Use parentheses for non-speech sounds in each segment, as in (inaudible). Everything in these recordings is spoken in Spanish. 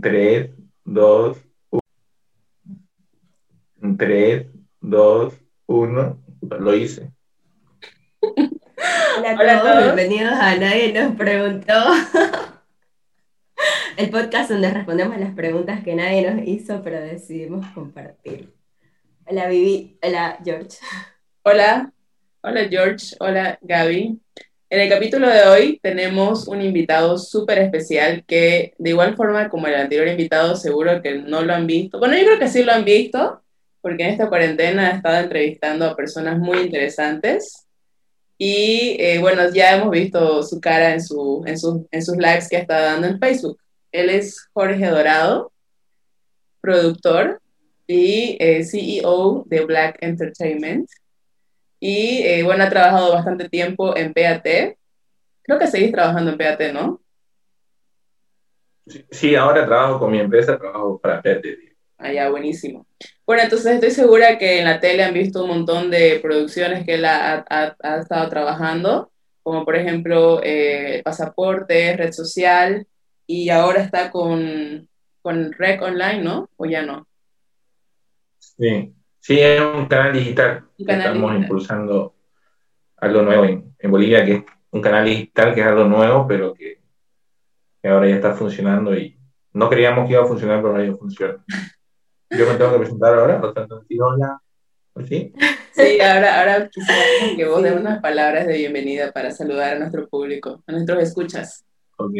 3, 2, 1. 3, 2, 1. Lo hice. Hola a, Hola a todos, todos. bienvenidos a Nadie nos preguntó. (laughs) El podcast donde respondemos las preguntas que nadie nos hizo, pero decidimos compartir. Hola Vivi, hola George. Hola, hola George, hola Gaby. En el capítulo de hoy tenemos un invitado súper especial que de igual forma como el anterior invitado seguro que no lo han visto. Bueno, yo creo que sí lo han visto porque en esta cuarentena he estado entrevistando a personas muy interesantes y eh, bueno, ya hemos visto su cara en, su, en, sus, en sus lives que está dando en Facebook. Él es Jorge Dorado, productor y eh, CEO de Black Entertainment. Y eh, bueno, ha trabajado bastante tiempo en PAT. Creo que seguís trabajando en PAT, ¿no? Sí, ahora trabajo con mi empresa, trabajo para PAT. Ah, ya, buenísimo. Bueno, entonces estoy segura que en la tele han visto un montón de producciones que él ha, ha, ha estado trabajando, como por ejemplo eh, Pasaporte, Red Social, y ahora está con, con Rec Online, ¿no? ¿O ya no? Sí, sí, es un canal digital. Un canal Estamos digital. impulsando algo nuevo en, en Bolivia, que es un canal digital que es algo nuevo, pero que, que ahora ya está funcionando y no creíamos que iba a funcionar, pero ahora ya funciona. (laughs) Yo me tengo que presentar ahora, o sea, decir hola, ¿sí? Sí, ahora, ahora quisiera que vos des unas palabras de bienvenida para saludar a nuestro público, a nuestros escuchas. Ok.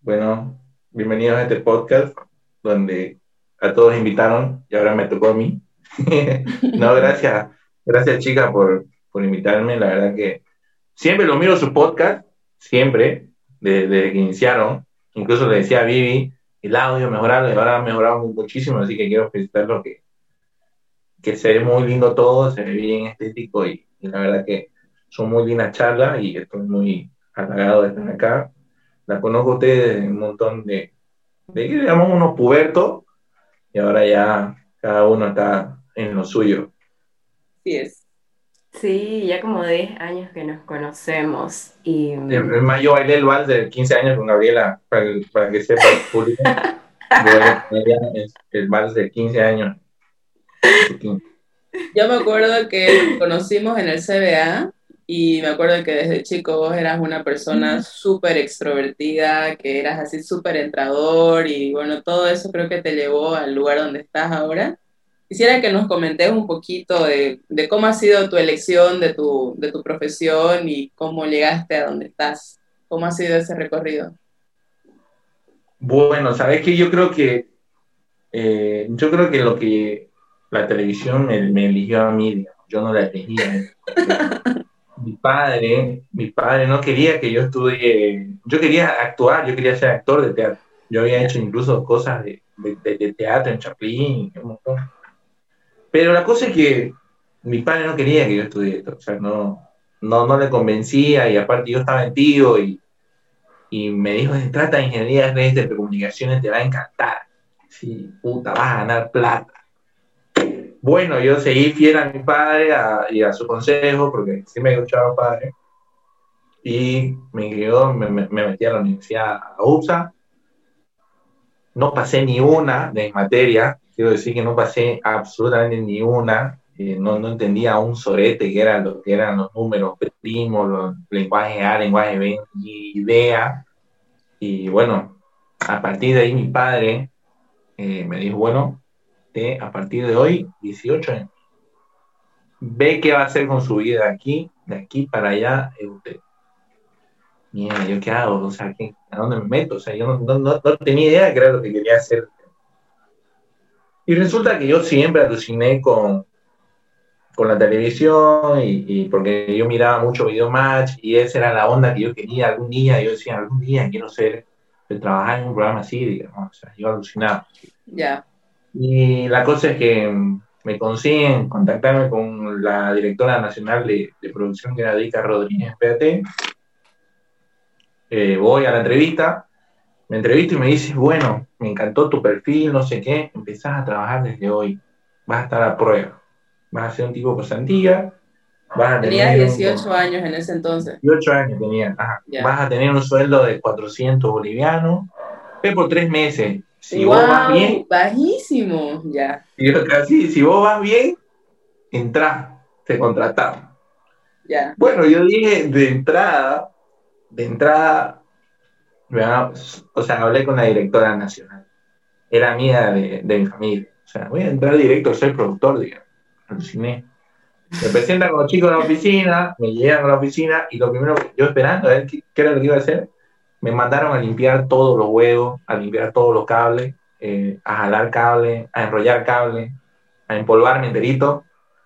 Bueno, bienvenidos a este podcast donde a todos invitaron y ahora me tocó a mí. (laughs) no, gracias, gracias chicas por, por invitarme. La verdad que siempre lo miro su podcast, siempre, desde, que iniciaron. Incluso le decía a Vivi, el audio mejorarlo y ahora ha mejorado muchísimo, así que quiero felicitarlo que, que se ve muy lindo todo, se ve bien estético y, y la verdad que son muy lindas charlas y estoy muy halagado de estar acá. La conozco a ustedes un montón de, de digamos, unos pubertos y ahora ya cada uno está en lo suyo. Así es. Sí, ya como 10 años que nos conocemos y Es más, yo bailé el vals de 15 años con Gabriela, para, el- para que sepa el público. (laughs) El- el vals de 15 años. Yo me acuerdo que nos conocimos en el CBA y me acuerdo que desde chico vos eras una persona súper extrovertida, que eras así súper entrador y bueno, todo eso creo que te llevó al lugar donde estás ahora. Quisiera que nos comentes un poquito de, de cómo ha sido tu elección de tu, de tu profesión y cómo llegaste a donde estás. ¿Cómo ha sido ese recorrido? Bueno, sabes que yo creo que eh, yo creo que lo que la televisión me, me eligió a mí, digamos, yo no la elegí a él. (laughs) mi padre, mi padre no quería que yo estudie, yo quería actuar, yo quería ser actor de teatro. Yo había hecho incluso cosas de, teatro en Chaplin, un montón. Pero la cosa es que mi padre no quería que yo estudie esto, o sea, no, no, no le convencía y aparte yo estaba metido y, y me dijo, se trata de ingeniería de redes de telecomunicaciones, te va a encantar. Sí, puta, vas a ganar plata. Bueno, yo seguí fiel a mi padre y a su consejo, porque siempre he escuchado a padre. Y me me, me- me metí a la universidad a UPSA. No pasé ni una de materia, quiero decir que no pasé absolutamente ni una. No, no entendía un sorete que eran lo que eran los números primos, los lenguajes A, lenguaje B, idea. Y bueno, a partir de ahí mi padre eh, me dijo, bueno, de, a partir de hoy, 18 años, ve qué va a hacer con su vida aquí, de aquí para allá, es usted. Mierda, ¿yo qué hago? O sea, ¿qué- ¿a dónde me meto? O sea, yo no, no- no- no tenía idea de qué era lo que quería hacer. Y resulta que yo siempre aluciné con, con la televisión y, y porque yo miraba mucho Video Match y esa era la onda que yo quería algún día. Yo decía, algún día quiero ser, trabajar en un programa así, digamos. O sea, yo alucinaba. Ya. Y la cosa es que mm, me consiguen contactarme con la directora nacional de, de producción, que era Dica Rodríguez PAT. Eh, voy a la entrevista, me entrevisto y me dice, bueno, me encantó tu perfil, no sé qué, empezás a trabajar desde hoy, vas a estar a prueba, vas a ser un tipo pasantía, vas a Tenías tener un- 18 años en ese entonces. 18 años tenía, ajá. Ya. vas a tener un sueldo de 400 bolivianos fue por tres meses. Si vos vas bien, bajísimo, ya. sí, si vos vas bien, entrás, te contratamos. Ya. Bueno, yo dije de entrada, de entrada, o sea, hablé con la directora nacional. Era amiga de, de mi familia. O sea, voy a entrar directo ser productor, digamos. Aluciné. Me presentan con los chicos en la oficina, me llegan a la oficina y lo primero que yo esperando a ver qué, qué era lo que iba a hacer, me mandaron a limpiar todos los huevos, a limpiar todos los cables, eh, a jalar cable, a enrollar cable, a empolvarme enterito.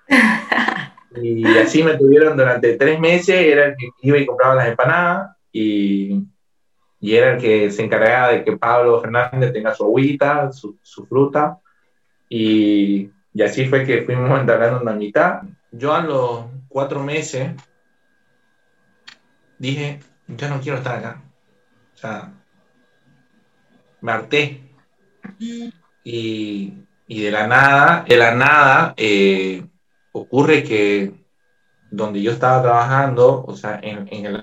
(laughs) Y así me tuvieron durante tres meses, era el que iba y compraba las empanadas y, y era el que se encargaba de que Pablo Fernández tenga su agüita, su, su fruta. Y, y así fue que fuimos (laughs) entablando una mitad. Yo a los cuatro meses dije, ya no quiero estar acá. Sea, me harté. Y, y de la nada, de la nada, eh, ocurre que donde yo estaba trabajando, o sea, en, en el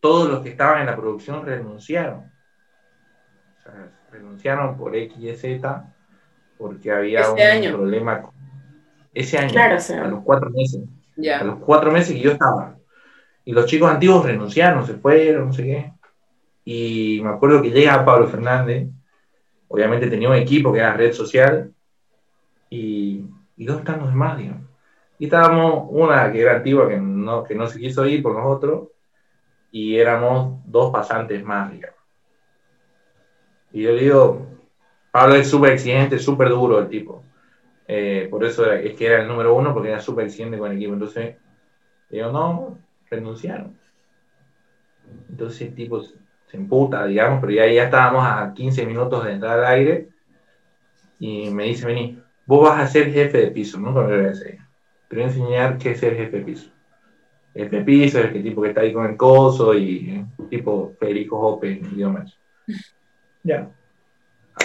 todos los que estaban en la producción renunciaron. O sea, renunciaron por X y Z porque había Este un año. problema. con- Ese año, Claro, o sea. a los cuatro meses. A los cuatro meses que yo estaba. Y los chicos antiguos renunciaron, se fueron, no sé qué. Y me acuerdo que llega Pablo Fernández, obviamente tenía un equipo que era red social, y, y ¿dónde están los demás? digamos? Y estábamos una que era antigua, que no, que no se quiso ir por nosotros, y éramos dos pasantes más, digamos. Y yo le digo, Pablo es súper exigente, súper duro el tipo. Eh, por eso era- es que era el número uno, porque era súper exigente con el equipo. Entonces, digo, no, renunciaron. Entonces el tipo se emputa, digamos, pero ya, ya estábamos a 15 minutos de entrar al aire y me dice, vení, vos vas a ser jefe de piso, nunca me lo voy a decir. Te voy a enseñar qué es ser jefe de piso. El jefe de piso es el tipo que está ahí con el coso y eh, tipo Federico Hoppe en idiomas. (laughs) Ya.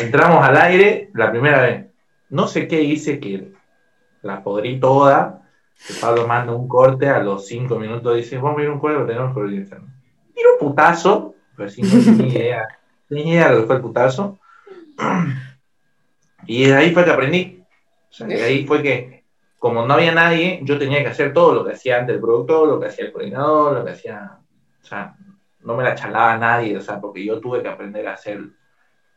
Entramos al aire la primera vez. No sé qué hice que la podrí toda. Que Pablo manda un corte a los cinco minutos. Dice, vamos a ir a un lo tenemos que organizar. Tiro un putazo, pero sí, no tenía idea. Tenía idea de lo que fue el putazo. (clears throat) Y de ahí fue que aprendí. O sea, de ahí fue que, como no había nadie, yo tenía que hacer todo lo que hacía antes el productor, lo que hacía el coordinador, lo que hacía. O sea, no me la chalaba nadie, o sea, porque yo tuve que aprender a hacerlo.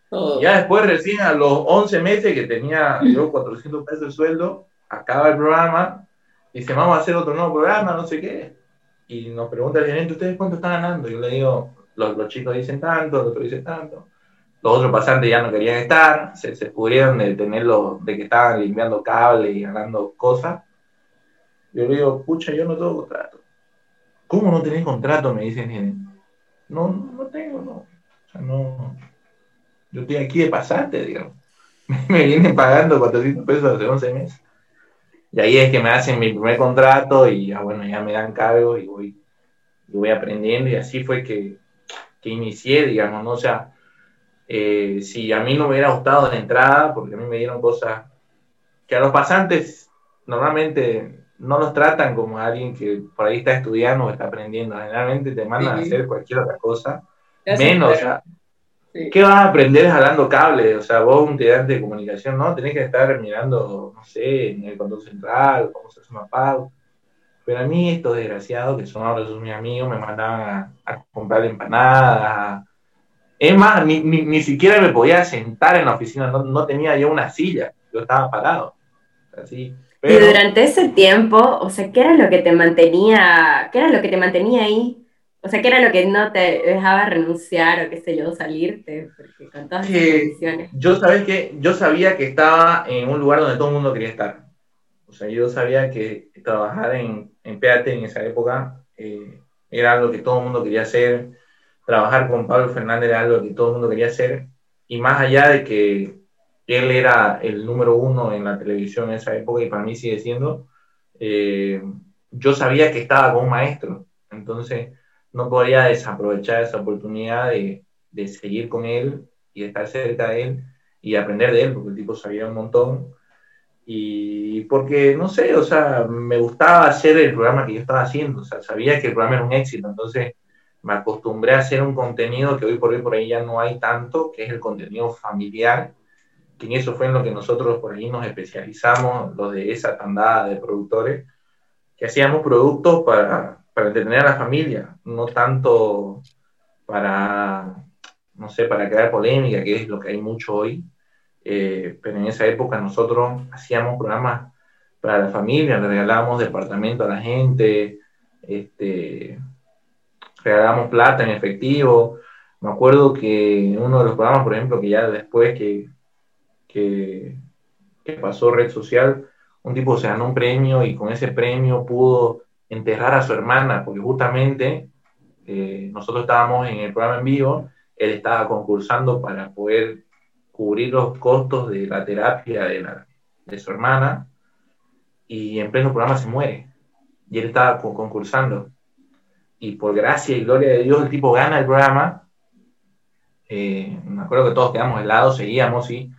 Todo. Ya después, recién a los 11 meses que tenía yo (laughs) 400 pesos de sueldo, acaba el programa, dice, vamos a hacer otro nuevo programa, no sé qué. Y nos pregunta el gerente, ¿ustedes cuánto están ganando? Yo le digo, los, los chicos dicen tanto, los otros dicen tanto. Los otros pasantes ya no querían estar, se, se pudrieron de tenerlo, de que estaban limpiando cables y ganando cosas. Yo le digo, pucha, yo no tengo contrato. ¿Cómo no tenés contrato? Me dice el gerente. No, no, no tengo, no. O sea, no, yo estoy aquí de pasante, digamos. (laughs) Me vienen pagando 400 pesos hace 11 meses. Y ahí es que me hacen mi primer contrato y ya, bueno, ya me dan cargo y voy, y voy aprendiendo. Y así fue que, que inicié, digamos, ¿no? O sea, eh, si a mí no me hubiera gustado la entrada, porque a mí me dieron cosas que a los pasantes normalmente no los tratan como a alguien que por ahí está estudiando o está aprendiendo. Generalmente te mandan a hacer cualquier otra cosa menos, o sea, Sí. ¿qué vas a aprender jalando cables? O sea, vos un estudiante de comunicación, ¿no? Tenés que estar mirando, no sé, en el control central, cómo se hace una pauta. Pero a mí estos desgraciados, que son ahora son mis amigos, me mandaban a, a comprar empanadas. Es más, ni, ni, ni siquiera me podía sentar en la oficina, no, no tenía yo una silla, yo estaba parado. Así. Y Pero, durante ese tiempo, o sea, ¿qué era lo que te mantenía, qué era lo que te mantenía ahí? O sea, ¿qué era lo que no te dejaba renunciar o qué sé yo, salirte? Porque con todas Que- condiciones. yo sabés que yo sabía que estaba en un lugar donde todo el mundo quería estar. O sea, yo sabía que trabajar en, en PAT en esa época eh, era algo que todo el mundo quería hacer. Trabajar con Pablo Fernández era algo que todo el mundo quería hacer. Y más allá de que él era el número uno en la televisión en esa época y para mí sigue siendo, eh, yo sabía que estaba con un maestro. Entonces, no podía desaprovechar esa oportunidad de, de seguir con él y de estar cerca de él y aprender de él, porque el tipo sabía un montón. Y porque, no sé, o sea, me gustaba hacer el programa que yo estaba haciendo, o sea, sabía que el programa era un éxito, entonces me acostumbré a hacer un contenido que hoy por hoy por ahí ya no hay tanto, que es el contenido familiar, que en eso fue en lo que nosotros por ahí nos especializamos, los de esa tandada de productores, que hacíamos productos para, para entretener a la familia, no tanto para, no sé, para crear polémica, que es lo que hay mucho hoy, eh, pero en esa época nosotros hacíamos programas para la familia, regalábamos departamento a la gente, este, regalábamos plata en efectivo. Me acuerdo que uno de los programas, por ejemplo, que ya después que, que, pasó red social, un tipo se ganó un premio y con ese premio pudo enterrar a su hermana, porque justamente eh, nosotros estábamos en el programa en vivo, él estaba concursando para poder cubrir los costos de la terapia de, la, de su hermana y en pleno programa se muere. Y él estaba concursando. Y por gracia y gloria de Dios, el tipo gana el programa. Eh, me acuerdo que todos quedamos helados, seguíamos, sí,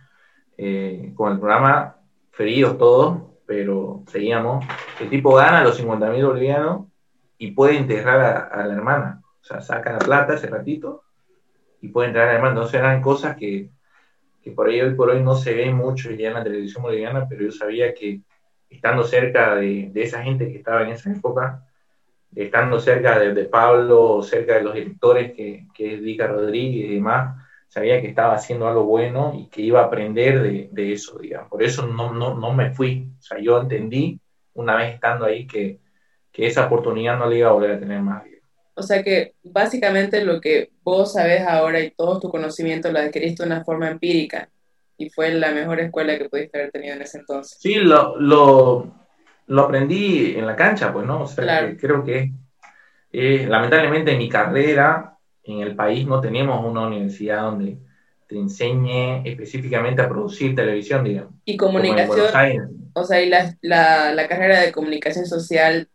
eh, con el programa, feridos todos, pero seguíamos. El tipo gana los 50 mil bolivianos y puede enterrar a, a, la hermana. O sea, saca la plata ese ratito y puede entrar a la hermana. Entonces eran cosas que que por ahí hoy por hoy no se ve mucho ya en la televisión boliviana, pero yo sabía que estando cerca de, de esa gente que estaba en esa época, estando cerca de, Pablo, cerca de los directores que, que es Dica Rodríguez y demás, sabía que estaba haciendo algo bueno y que iba a aprender de, de eso, digamos. Por eso no, no, no, me fui. O sea, yo entendí una vez estando ahí que, que esa oportunidad no la iba a volver a tener más. O sea que básicamente lo que vos sabés ahora y todo tu conocimiento lo adquiriste de una forma empírica y fue la mejor escuela que pudiste haber tenido en ese entonces. Sí, lo, lo, lo aprendí en la cancha, pues, ¿no? O sea, claro. que creo que eh, lamentablemente en mi carrera en el país no tenemos una universidad donde te enseñe específicamente a producir televisión, digamos. Y comunicación, o sea, y la, la, la carrera de comunicación social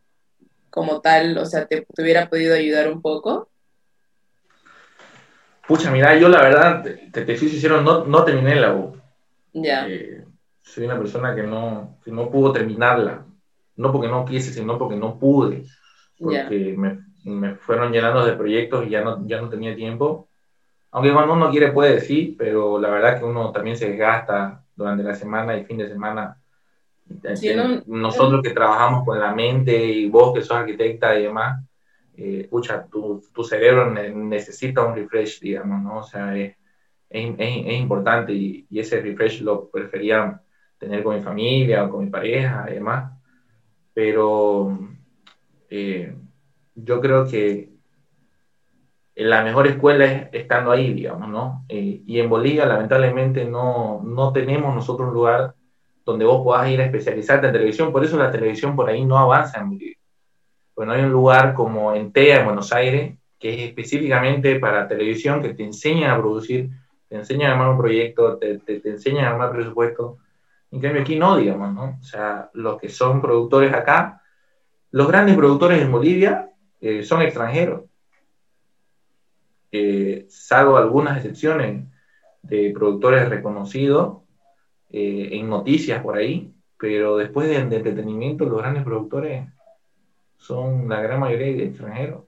como tal, o sea, te, te hubiera podido ayudar un poco? Pucha, mira, yo la verdad, te, te soy sincero, no, no terminé la U. Ya. Eh, soy una persona que no, que no pudo terminarla. No porque no quise, sino porque no pude. Porque me, me, fueron llenando de proyectos y ya no, ya no tenía tiempo. Aunque cuando uno quiere puede, sí, pero la verdad que uno también se desgasta durante la semana y fin de semana Sí, no, Nosotros que trabajamos con la mente y vos que sos arquitecta y demás, eh, escucha, tu, tu, cerebro necesita un refresh, digamos, ¿no? O sea, es, es, es, importante y, y, ese refresh lo prefería tener con mi familia o con mi pareja y demás. Pero eh, yo creo que la mejor escuela es estando ahí, digamos, ¿no? Eh, y en Bolivia, lamentablemente, no, no tenemos nosotros un lugar donde vos puedas ir a especializarte en televisión. Por eso la televisión por ahí no avanza en Bolivia. Bueno, hay un lugar como en TEA, en Buenos Aires, que es específicamente para televisión, que te enseñan a producir, te enseñan a armar un proyecto, te, te, te enseñan a armar presupuesto. En cambio aquí no, digamos, ¿no? O sea, los que son productores acá, los grandes productores en Bolivia eh, son extranjeros. Eh, salvo algunas excepciones de productores reconocidos, eh, en noticias por ahí, pero después de, de, entretenimiento los grandes productores son la gran mayoría de extranjeros.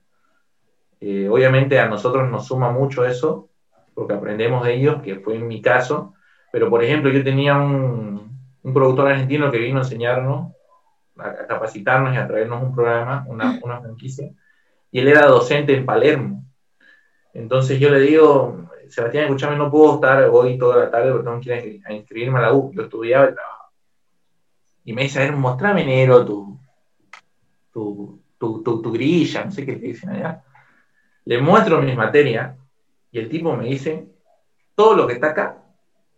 Eh, obviamente a nosotros nos suma mucho eso, porque aprendemos de ellos, que fue en mi caso, pero por ejemplo yo tenía un, un productor argentino que vino a enseñarnos, a, a, capacitarnos y a traernos un programa, una, una franquicia, y él era docente en Palermo. Entonces yo le digo, Sebastián, escúchame, no puedo estar hoy toda la tarde porque tengo que ir a inscribirme a la U. Yo estudiaba y trabajaba. Y me dice, a ver, mostrame enero tu, tu, tu, tu, tu grilla, no sé qué te dicen allá. Le muestro mis materias y el tipo me dice, todo lo que está acá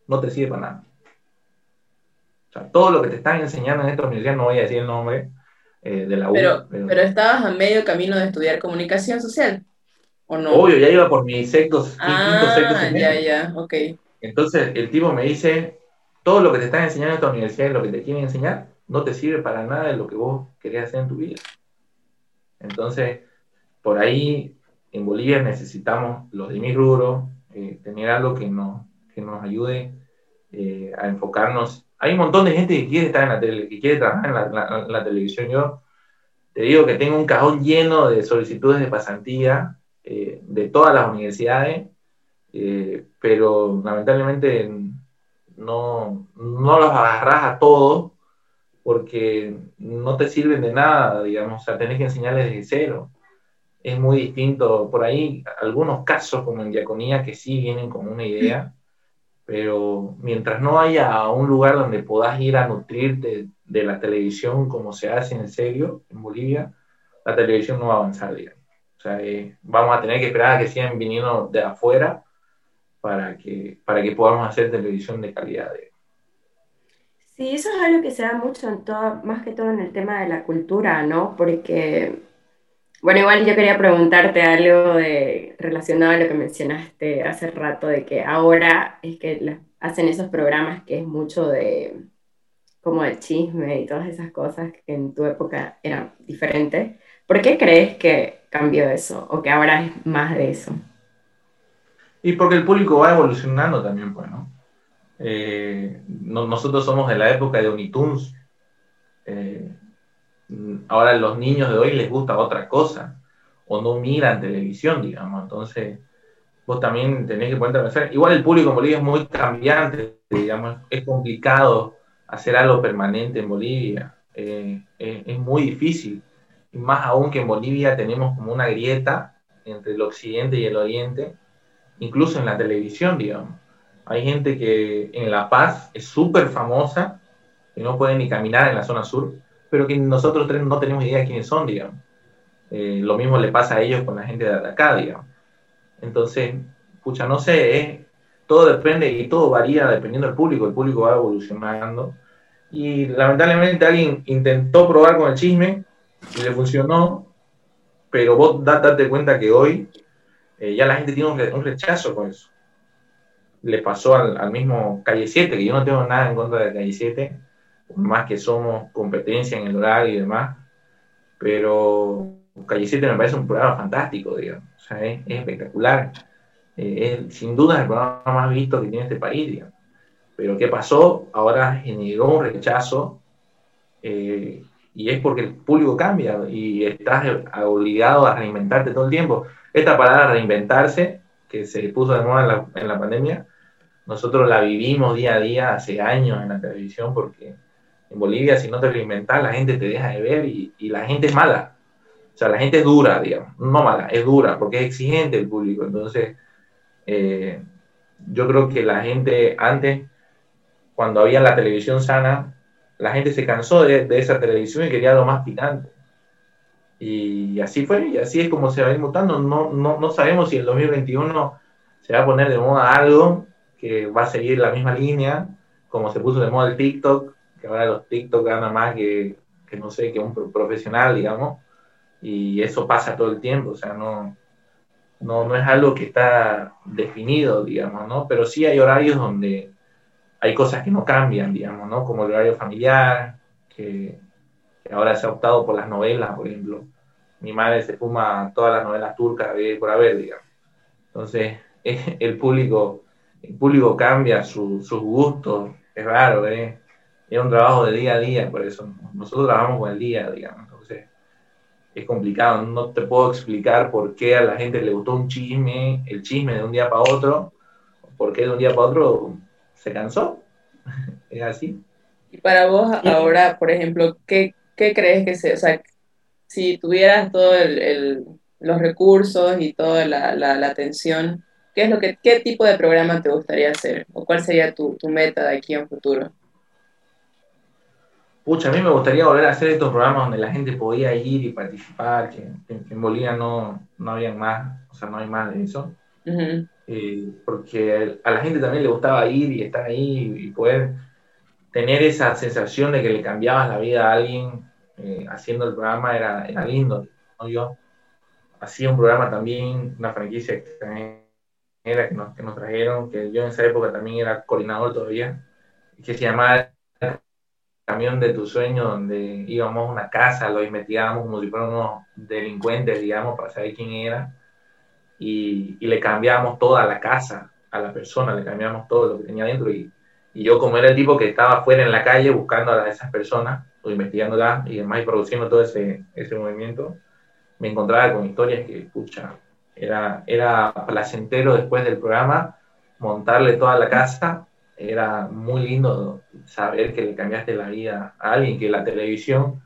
no te sirve para nada. O sea, todo lo que te están enseñando en esta universidad, no voy a decir el nombre eh, de la U. Pero, pero... pero estabas a medio camino de estudiar comunicación social. ¿O no? Obvio, ya iba por mi sexto, ah, quinto, sexto ya, ya, ok. Entonces el tipo me dice, todo lo que te están enseñando en esta universidad y lo que te quieren enseñar, no te sirve para nada de lo que vos querés hacer en tu vida. Entonces, por ahí en Bolivia necesitamos, los de mi rubro, eh, tener algo que nos, que nos ayude eh, a enfocarnos. Hay un montón de gente que quiere estar en la tele, que quiere trabajar en la, la, la televisión. Yo te digo que tengo un cajón lleno de solicitudes de pasantía eh, de todas las universidades, eh, pero lamentablemente no, no los agarras a todos porque no te sirven de nada, digamos, o sea, tenés que enseñarles desde cero. Es muy distinto, por ahí algunos casos como en diaconía que sí vienen con una idea, pero mientras no haya un lugar donde puedas ir a nutrirte de la televisión como se hace en serio en Bolivia, la televisión no va a avanzar, digamos. O sea, eh, vamos a tener que esperar a que sigan viniendo de afuera para que, para que podamos hacer televisión de calidad. Sí, eso es algo que se da mucho en todo, más que todo en el tema de la cultura, ¿no? Porque, bueno, igual yo quería preguntarte algo de, relacionado a lo que mencionaste hace rato, de que ahora es que hacen esos programas que es mucho de, como de chisme y todas esas cosas que en tu época eran diferentes. ¿Por qué crees que cambió eso o que ahora es más de eso? Y porque el público va evolucionando también, pues, ¿no? Eh, nosotros somos de la época de Unitunes. Eh, ahora los niños de hoy les gusta otra cosa o no miran televisión, digamos. Entonces, vos también tenés que ponerte a pensar. Igual el público en Bolivia es muy cambiante, digamos, es complicado hacer algo permanente en Bolivia. Eh, es muy difícil. Más aún que en Bolivia tenemos como una grieta entre el occidente y el oriente, incluso en la televisión, digamos. Hay gente que en La Paz es súper famosa, que no puede ni caminar en la zona sur, pero que nosotros no tenemos idea de quiénes son, digamos. Eh, lo mismo le pasa a ellos con la gente de acá, digamos. Entonces, pucha, no sé, todo depende y todo varía dependiendo del público, el público va evolucionando. Y lamentablemente alguien intentó probar con el chisme y le funcionó, pero vos date cuenta que hoy eh, ya la gente tiene un, rechazo con eso. Le pasó al, mismo Calle 7, que yo no tengo nada en contra de Calle 7, más que somos competencia en el horario y demás, pero Calle 7 me parece un programa fantástico, digamos, sea, es, espectacular. Eh, es sin duda el programa más visto que tiene este país, digamos. Pero ¿qué pasó? Ahora generó un rechazo eh, y es porque el público cambia y estás obligado a reinventarte todo el tiempo. Esta palabra reinventarse, que se puso de moda en la, en la pandemia, nosotros la vivimos día a día hace años en la televisión porque en Bolivia si no te reinventas la gente te deja de ver y, la gente es mala. O sea, la gente es dura, digamos, no mala, es dura porque es exigente el público. Entonces, eh, yo creo que la gente antes, cuando había la televisión sana, la gente se cansó de, esa televisión y quería algo más picante. Y así fue, y así es como se va a ir mutando. No, no, no sabemos si el 2021 se va a poner de moda algo que va a seguir la misma línea, como se puso de moda el TikTok, que ahora los TikTok ganan más que, que no sé, que un profesional, digamos, y eso pasa todo el tiempo, o sea, no, no, no es algo que está definido, digamos, ¿no? Pero sí hay horarios donde hay cosas que no cambian, digamos, ¿no? Como el horario familiar, que, ahora se ha optado por las novelas, por ejemplo. Mi madre se fuma todas las novelas turcas por haber, digamos. Entonces, (laughs) el público, el público cambia sus gustos, es raro, ¿eh? Es un trabajo de día a día, por eso nosotros trabajamos con el día, digamos. Entonces, es complicado, no te puedo explicar por qué a la gente le gustó un chisme, el chisme de un día para otro, por qué de un día para otro se cansó. (laughs) es así. Y para vos ahora, por ejemplo, ¿qué, ¿qué crees que se, o sea, si tuvieras todos los recursos y toda la, atención, ¿qué es lo que, qué tipo de programa te gustaría hacer? ¿O cuál sería tu, meta de aquí en futuro? Pucha, a mí me gustaría volver a hacer estos programas donde la gente podía ir y participar, que, en Bolivia no, no había más, o sea, no hay más de eso. Eh, porque a la gente también le gustaba ir y estar ahí y poder tener esa sensación de que le cambiabas la vida a alguien eh, haciendo el programa era, era lindo. Yo hacía un programa también, una franquicia extranjera que nos, que nos trajeron, que yo en esa época también era coordinador todavía, que se llamaba Camión de tu sueño, donde íbamos a una casa, lo investigábamos como si fueran unos delincuentes, digamos, para saber quién era, y, le cambiábamos toda la casa a la persona, le cambiábamos todo lo que tenía dentro, y, y yo como era el tipo que estaba fuera en la calle buscando a esas personas, o investigándola y demás y produciendo todo ese, ese movimiento, me encontraba con historias que, pucha, Era, era placentero después del programa montarle toda la casa. Era muy lindo saber que le cambiaste la vida a alguien, que la televisión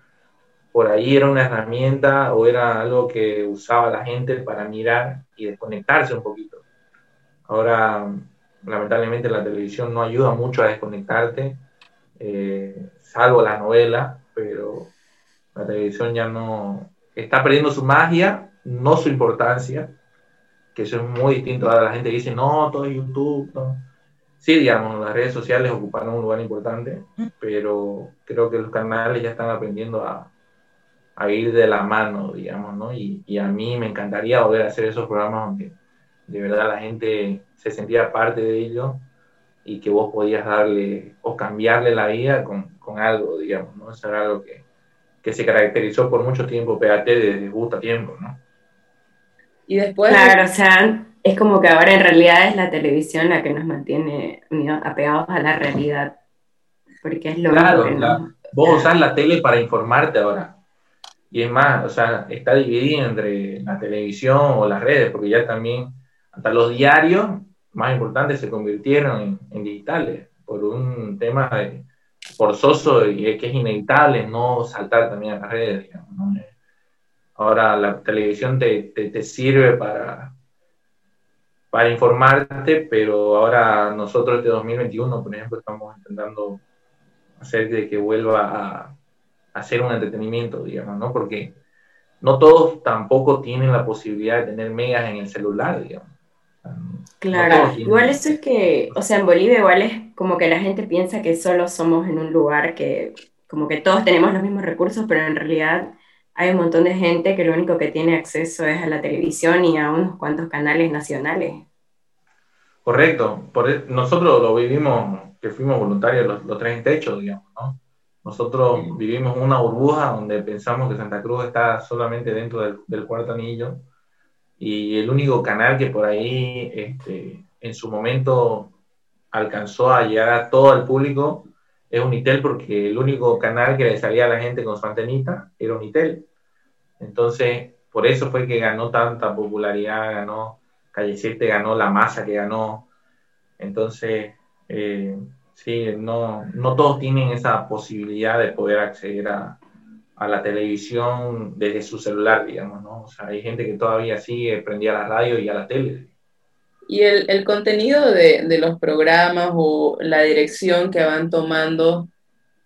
por ahí era una herramienta o era algo que usaba la gente para mirar y desconectarse un poquito. Ahora, lamentablemente, la televisión no ayuda mucho a desconectarte, eh, salvo la novela, pero la televisión ya no está perdiendo su magia, no su importancia, que eso es muy distinto a la gente que dice, no, todo es YouTube. Sí, digamos, las redes sociales ocuparon un lugar importante, pero creo que los canales ya están aprendiendo a, a ir de la mano, digamos, ¿no? Y, y, a mí me encantaría volver a hacer esos programas donde de verdad la gente se sentía parte de ello y que vos podías darle o cambiarle la vida con, con algo, digamos, ¿no? Eso era algo que, que se caracterizó por mucho tiempo PAT desde gusta tiempo, ¿no? Y después... Claro, o sea, es como que ahora en realidad es la televisión la que nos mantiene unidos, apegados a la realidad, porque es lo claro, que vos usás la tele para informarte ahora, y es más, o sea, está dividida entre la televisión o las redes, porque ya también hasta los diarios más importantes se convirtieron en, digitales por un tema forzoso y que es inevitable no saltar también a las redes. Digamos, Ahora la televisión te, te, te, sirve para, para informarte, pero ahora nosotros este 2021, por ejemplo, estamos intentando hacer de que vuelva a hacer un entretenimiento, digamos, ¿no? Porque no todos tampoco tienen la posibilidad de tener megas en el celular, digamos. Claro, igual eso es que, o sea, en Bolivia igual es como que la gente piensa que solo somos en un lugar que, como que todos tenemos los mismos recursos, pero en realidad hay un montón de gente que lo único que tiene acceso es a la televisión y a unos cuantos canales nacionales. Correcto, Por, e, nosotros lo vivimos, que fuimos voluntarios los, los tres en techo, digamos, ¿no? Nosotros vivimos una burbuja donde pensamos que Santa Cruz está solamente dentro del, cuarto anillo y el único canal que por ahí este, en su momento alcanzó a llegar a todo el público es Unitel porque el único canal que le salía a la gente con su antenita era Unitel. Entonces, por eso fue que ganó tanta popularidad, ganó Calle 7, ganó la masa que ganó. Entonces, eh, Sí, no, no todos tienen esa posibilidad de poder acceder a, a la televisión desde su celular, digamos, ¿no? O sea, hay gente que todavía sigue prendida a la radio y a la tele. Y el, el contenido de, de, los programas o la dirección que van tomando,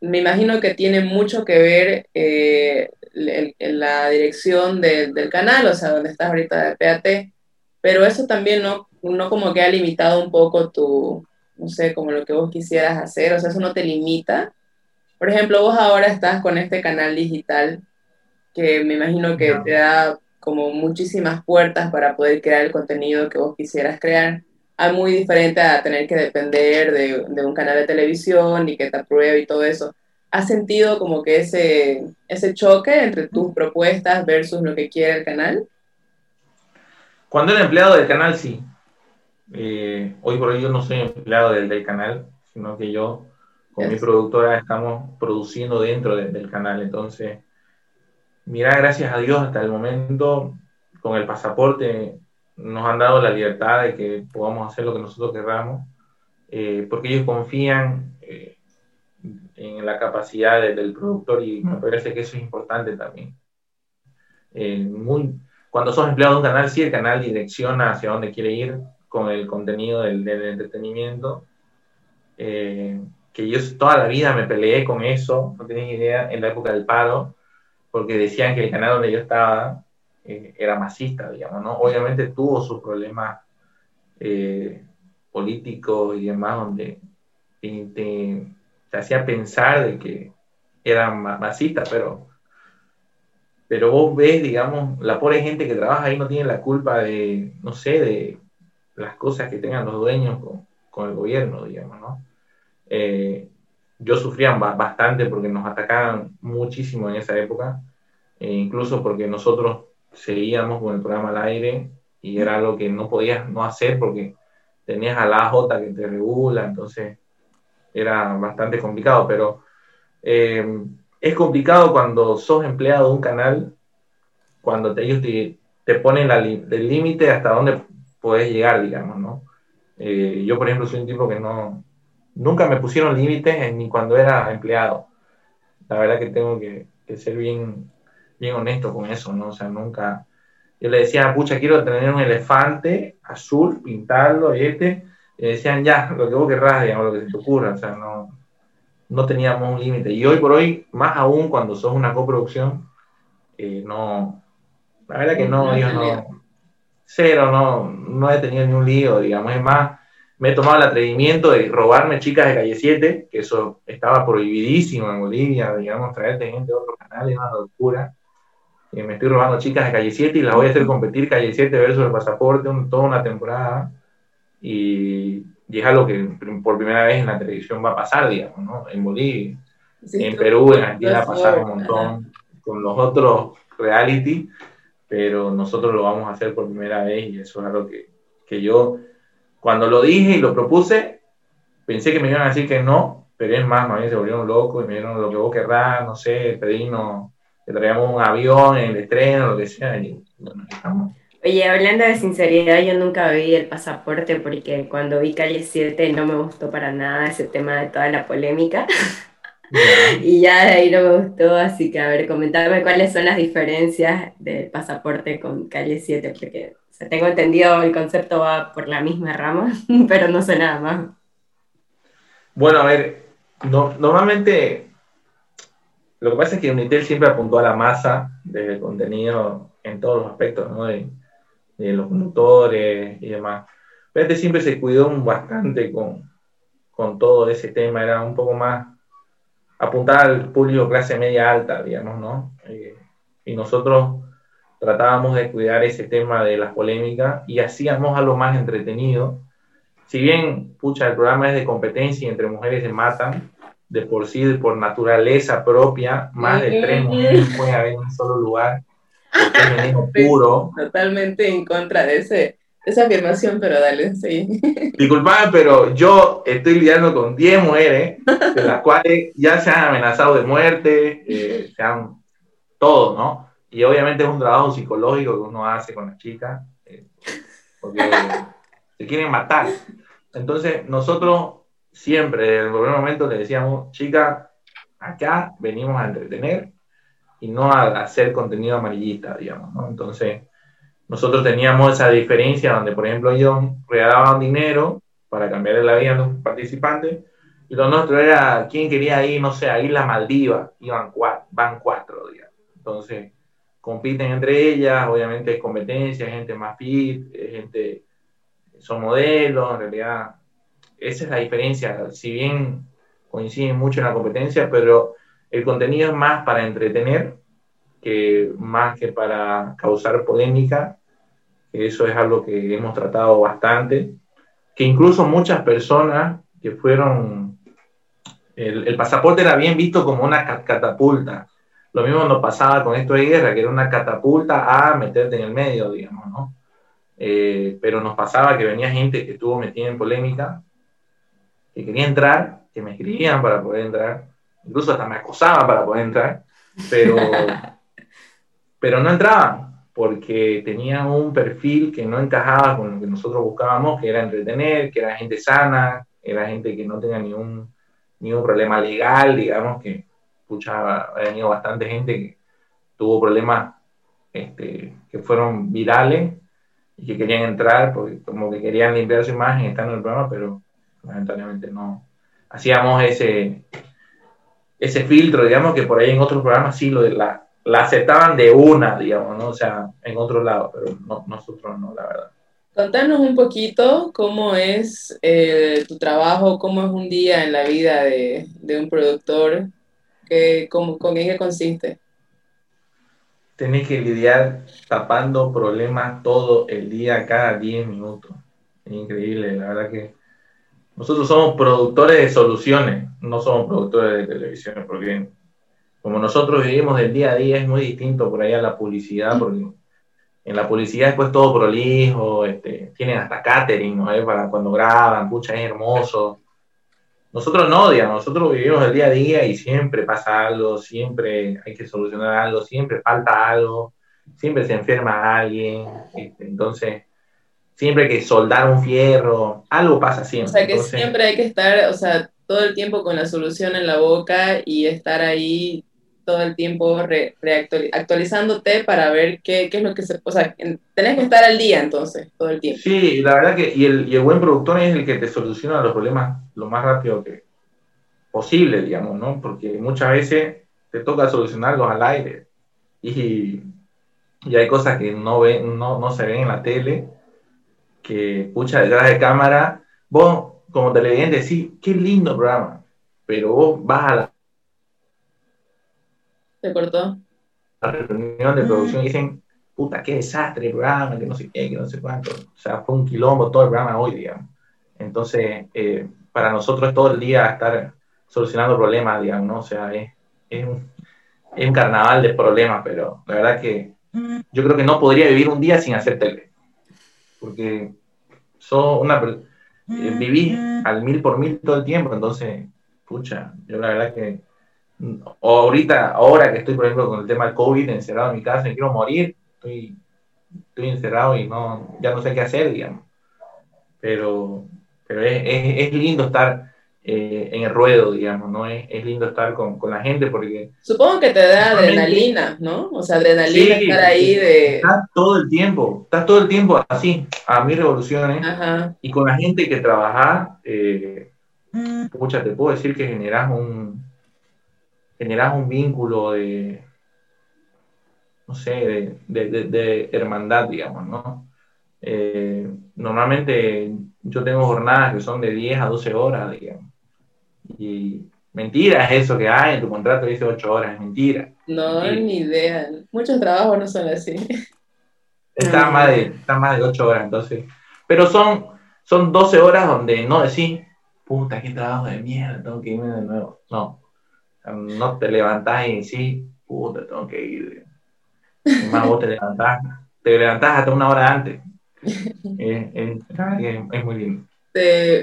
me imagino que tiene mucho que ver eh, la dirección del canal, o sea, donde estás ahorita de PAT, pero eso también no, no como que ha limitado un poco tu, no sé, como lo que vos quisieras hacer, o sea, eso no te limita. Por ejemplo, vos ahora estás con este canal digital que me imagino que te da como muchísimas puertas para poder crear el contenido que vos quisieras crear. Es muy diferente a tener que depender de, de, un canal de televisión y que te apruebe y todo eso. ¿Has sentido como que ese, ese choque entre tus propuestas versus lo que quiere el canal? Cuando era empleado del canal, sí. Eh, hoy por hoy yo no soy empleado del, del canal, sino que yo con mi productora estamos produciendo dentro del canal. Entonces, mira, gracias a Dios hasta el momento, con el pasaporte nos han dado la libertad de que podamos hacer lo que nosotros queramos, eh, porque ellos confían eh, en la capacidad del productor y me parece que eso es importante también. muy, cuando sos empleado de un canal, sí, el canal direcciona hacia dónde quiere ir, con el contenido del, entretenimiento. Eh, que yo toda la vida me peleé con eso, no tenía idea, en la época del paro, porque decían que el canal donde yo estaba eh, era masista, digamos, ¿no? Obviamente tuvo sus problemas eh, políticos y demás, donde te, hacía pensar de que eran masistas, pero, pero vos ves, digamos, la pobre gente que trabaja ahí no tiene la culpa de, no sé, de las cosas que tengan los dueños con, el gobierno, digamos, ¿no? Eh, yo sufría bastante porque nos atacaban muchísimo en esa época, e incluso porque nosotros seguíamos con el programa al aire y era algo que no podías no hacer porque tenías a la J que te regula, entonces era bastante complicado, pero eh, es complicado cuando sos empleado de un canal, cuando ellos te, te ponen el límite hasta dónde puedes llegar, digamos, ¿no? Eh, yo, por ejemplo, soy un tipo que no, nunca me pusieron límites ni cuando era empleado. La verdad que tengo que, ser bien, bien honesto con eso, ¿no? O sea, nunca... Yo le decía, pucha, quiero tener un elefante azul, pintarlo y este, y decían, ya, lo que vos querrás, digamos, lo que se te ocurra, o sea, no, no teníamos un límite. Y hoy por hoy, más aún cuando sos una coproducción, eh, no, la verdad que no, yo no, cero, no, no he tenido ni un lío, digamos, es más, me he tomado el atrevimiento de robarme chicas de calle 7, que eso estaba prohibidísimo en Bolivia, digamos, traerte gente de otros canales, una locura. Y me estoy robando chicas de calle 7 y las voy a hacer competir calle 7 versus el pasaporte toda una temporada. Y, y, es algo que por primera vez en la televisión va a pasar, digamos, ¿no? En Bolivia, en Perú, en Argentina ha pasado un montón con los otros reality, pero nosotros lo vamos a hacer por primera vez y eso es algo que, que yo cuando lo dije y lo propuse, pensé que me iban a decir que no, pero es más, más bien se volvieron locos y me dieron lo que vos querrás, no sé, pedimos, que traíamos un avión el estreno, lo que sea, y bueno, estamos. Oye, hablando de sinceridad, yo nunca vi el pasaporte porque cuando vi Calle 7 no me gustó para nada ese tema de toda la polémica. (laughs) y ya de ahí no me gustó, así que a ver, comentadme cuáles son las diferencias del pasaporte con Calle 7, porque tengo entendido el concepto va por la misma rama, (laughs) pero no sé nada más. Bueno, a ver, normalmente lo que pasa es que Unitel siempre apuntó a la masa del contenido en todos los aspectos, ¿no? De, los conductores y demás. Pero este siempre se cuidó bastante con, con todo ese tema, era un poco más apuntar al público clase media alta, digamos, ¿no? Eh, y nosotros tratábamos de cuidar ese tema de las polémicas y hacíamos algo más entretenido. Si bien, pucha, el programa es de competencia y entre mujeres se matan, de por sí, por naturaleza propia, más de tres mujeres pueden haber en un solo lugar, (laughs) porque es puro. Totalmente en contra de ese, esa afirmación, pero dale, sí. (laughs) Disculpame, pero yo estoy lidiando con 10 mujeres, de las cuales ya se han amenazado de muerte, eh, se han todo, ¿no? Y obviamente es un trabajo psicológico que uno hace con las chicas, eh, porque se quieren matar. Entonces, nosotros siempre, en el primer momento, le decíamos, chicas, acá venimos a entretener y no a hacer contenido amarillista, digamos, ¿no? Entonces, nosotros teníamos esa diferencia donde, por ejemplo, ellos regalaban dinero para cambiar la vida de los participantes y lo nuestro era, ¿quién quería ir, no sé, a Isla Maldiva? Iban cuatro, van cuatro, digamos. Entonces, compiten entre ellas, obviamente es competencia, gente más fit, gente, son modelos, en realidad esa es la diferencia, si bien coinciden mucho en la competencia, pero el contenido es más para entretener que más que para causar polémica, eso es algo que hemos tratado bastante, que incluso muchas personas que fueron, el, el pasaporte era bien visto como una catapulta, lo mismo nos pasaba con esto de guerra, que era una catapulta a meterte en el medio, digamos, ¿no? Eh, pero nos pasaba que venía gente que estuvo metida en polémica, que quería entrar, que me escribían para poder entrar, incluso hasta me acosaban para poder entrar, pero, (laughs) pero no entraban, porque tenían un perfil que no encajaba con lo que nosotros buscábamos, que era entretener, que era gente sana, era gente que no tenía ningún, ningún problema legal, digamos, que escucha, ha venido bastante gente que tuvo problemas este, que fueron virales y que querían entrar porque como que querían limpiar su imagen estando en el programa, pero lamentablemente no. Hacíamos ese, ese filtro, digamos, que por ahí en otros programas sí lo de la, la aceptaban de una, digamos, ¿no? O sea, en otro lado, pero no, nosotros no, la verdad. Contanos un poquito cómo es eh, tu trabajo, cómo es un día en la vida de, de un productor ¿Con qué consiste? Tenés que lidiar tapando problemas todo el día, cada 10 minutos. Es increíble, la verdad que nosotros somos productores de soluciones, no somos productores de televisión, porque como nosotros vivimos del día a día es muy distinto por ahí a la publicidad, porque en la publicidad después todo prolijo, este, tienen hasta catering, ¿no? Para cuando graban, pucha, es hermoso. Nosotros no, digamos, nosotros vivimos el día a día y siempre pasa algo, siempre hay que solucionar algo, siempre falta algo. siempre se enferma alguien, este, entonces siempre hay que soldar un fierro, algo pasa siempre. O sea que entonces- siempre hay que estar, o sea, todo el tiempo con la solución en la boca y estar ahí todo el tiempo re- actualizándote para ver qué, qué es lo que se... O sea, en- tenés que estar al día entonces, todo el tiempo. Sí, la verdad que y el, y el buen productor es el que te soluciona los problemas lo más rápido que posible, digamos, ¿no? Porque muchas veces te toca solucionarlos al aire y, y hay cosas que no, ven, no, no se ven en la tele, que pucha detrás de cámara, vos como televidente decís, qué lindo programa, pero vos vas a la ¿Te cortó? la reunión de producción dicen, puta, qué desastre el programa, que no sé qué, que no sé cuánto. O sea, fue un quilombo todo el programa hoy, digamos. Entonces, eh, para nosotros todo el día estar solucionando problemas, digamos, ¿no? O sea, es, es, un, carnaval de problemas, pero la verdad que yo creo que no podría vivir un día sin hacer tele. Porque sos una, eh, vivís al mil por mil todo el tiempo, entonces, pucha, yo la verdad que ahorita, ahora que estoy, por ejemplo, con el tema del COVID, encerrado en mi casa, me quiero morir, estoy, estoy encerrado y no, ya no sé qué hacer, digamos. Pero, pero es, es, es lindo estar eh, en el ruedo, digamos, ¿no? Es, es lindo estar con, con la gente porque Supongo que te da adrenalina, ¿no? O sea, adrenalina Sí, estar ahí de... estás todo el tiempo, estás todo el tiempo así, a mil revoluciones, Ajá. y con la gente que trabajás, eh, pucha, te puedo decir que generás un, generás un vínculo de, no sé, de, de- de- de hermandad, digamos, ¿no? Eh, normalmente yo tengo jornadas que son de 10 a 12 horas, digamos. Y mentira es eso que hay en tu contrato dice 8 horas, es mentira. No, Sí. ni idea. Muchos trabajos no son así. Está más de, está más de 8 horas, entonces. Pero son, son 12 horas donde no decís, puta, qué trabajo de mierda, tengo que irme de nuevo. No. No te levantás y decís, puta, tengo que ir. Más, vos te levantás, te levantás hasta una hora antes. (laughs) Es, es- es- es muy lindo.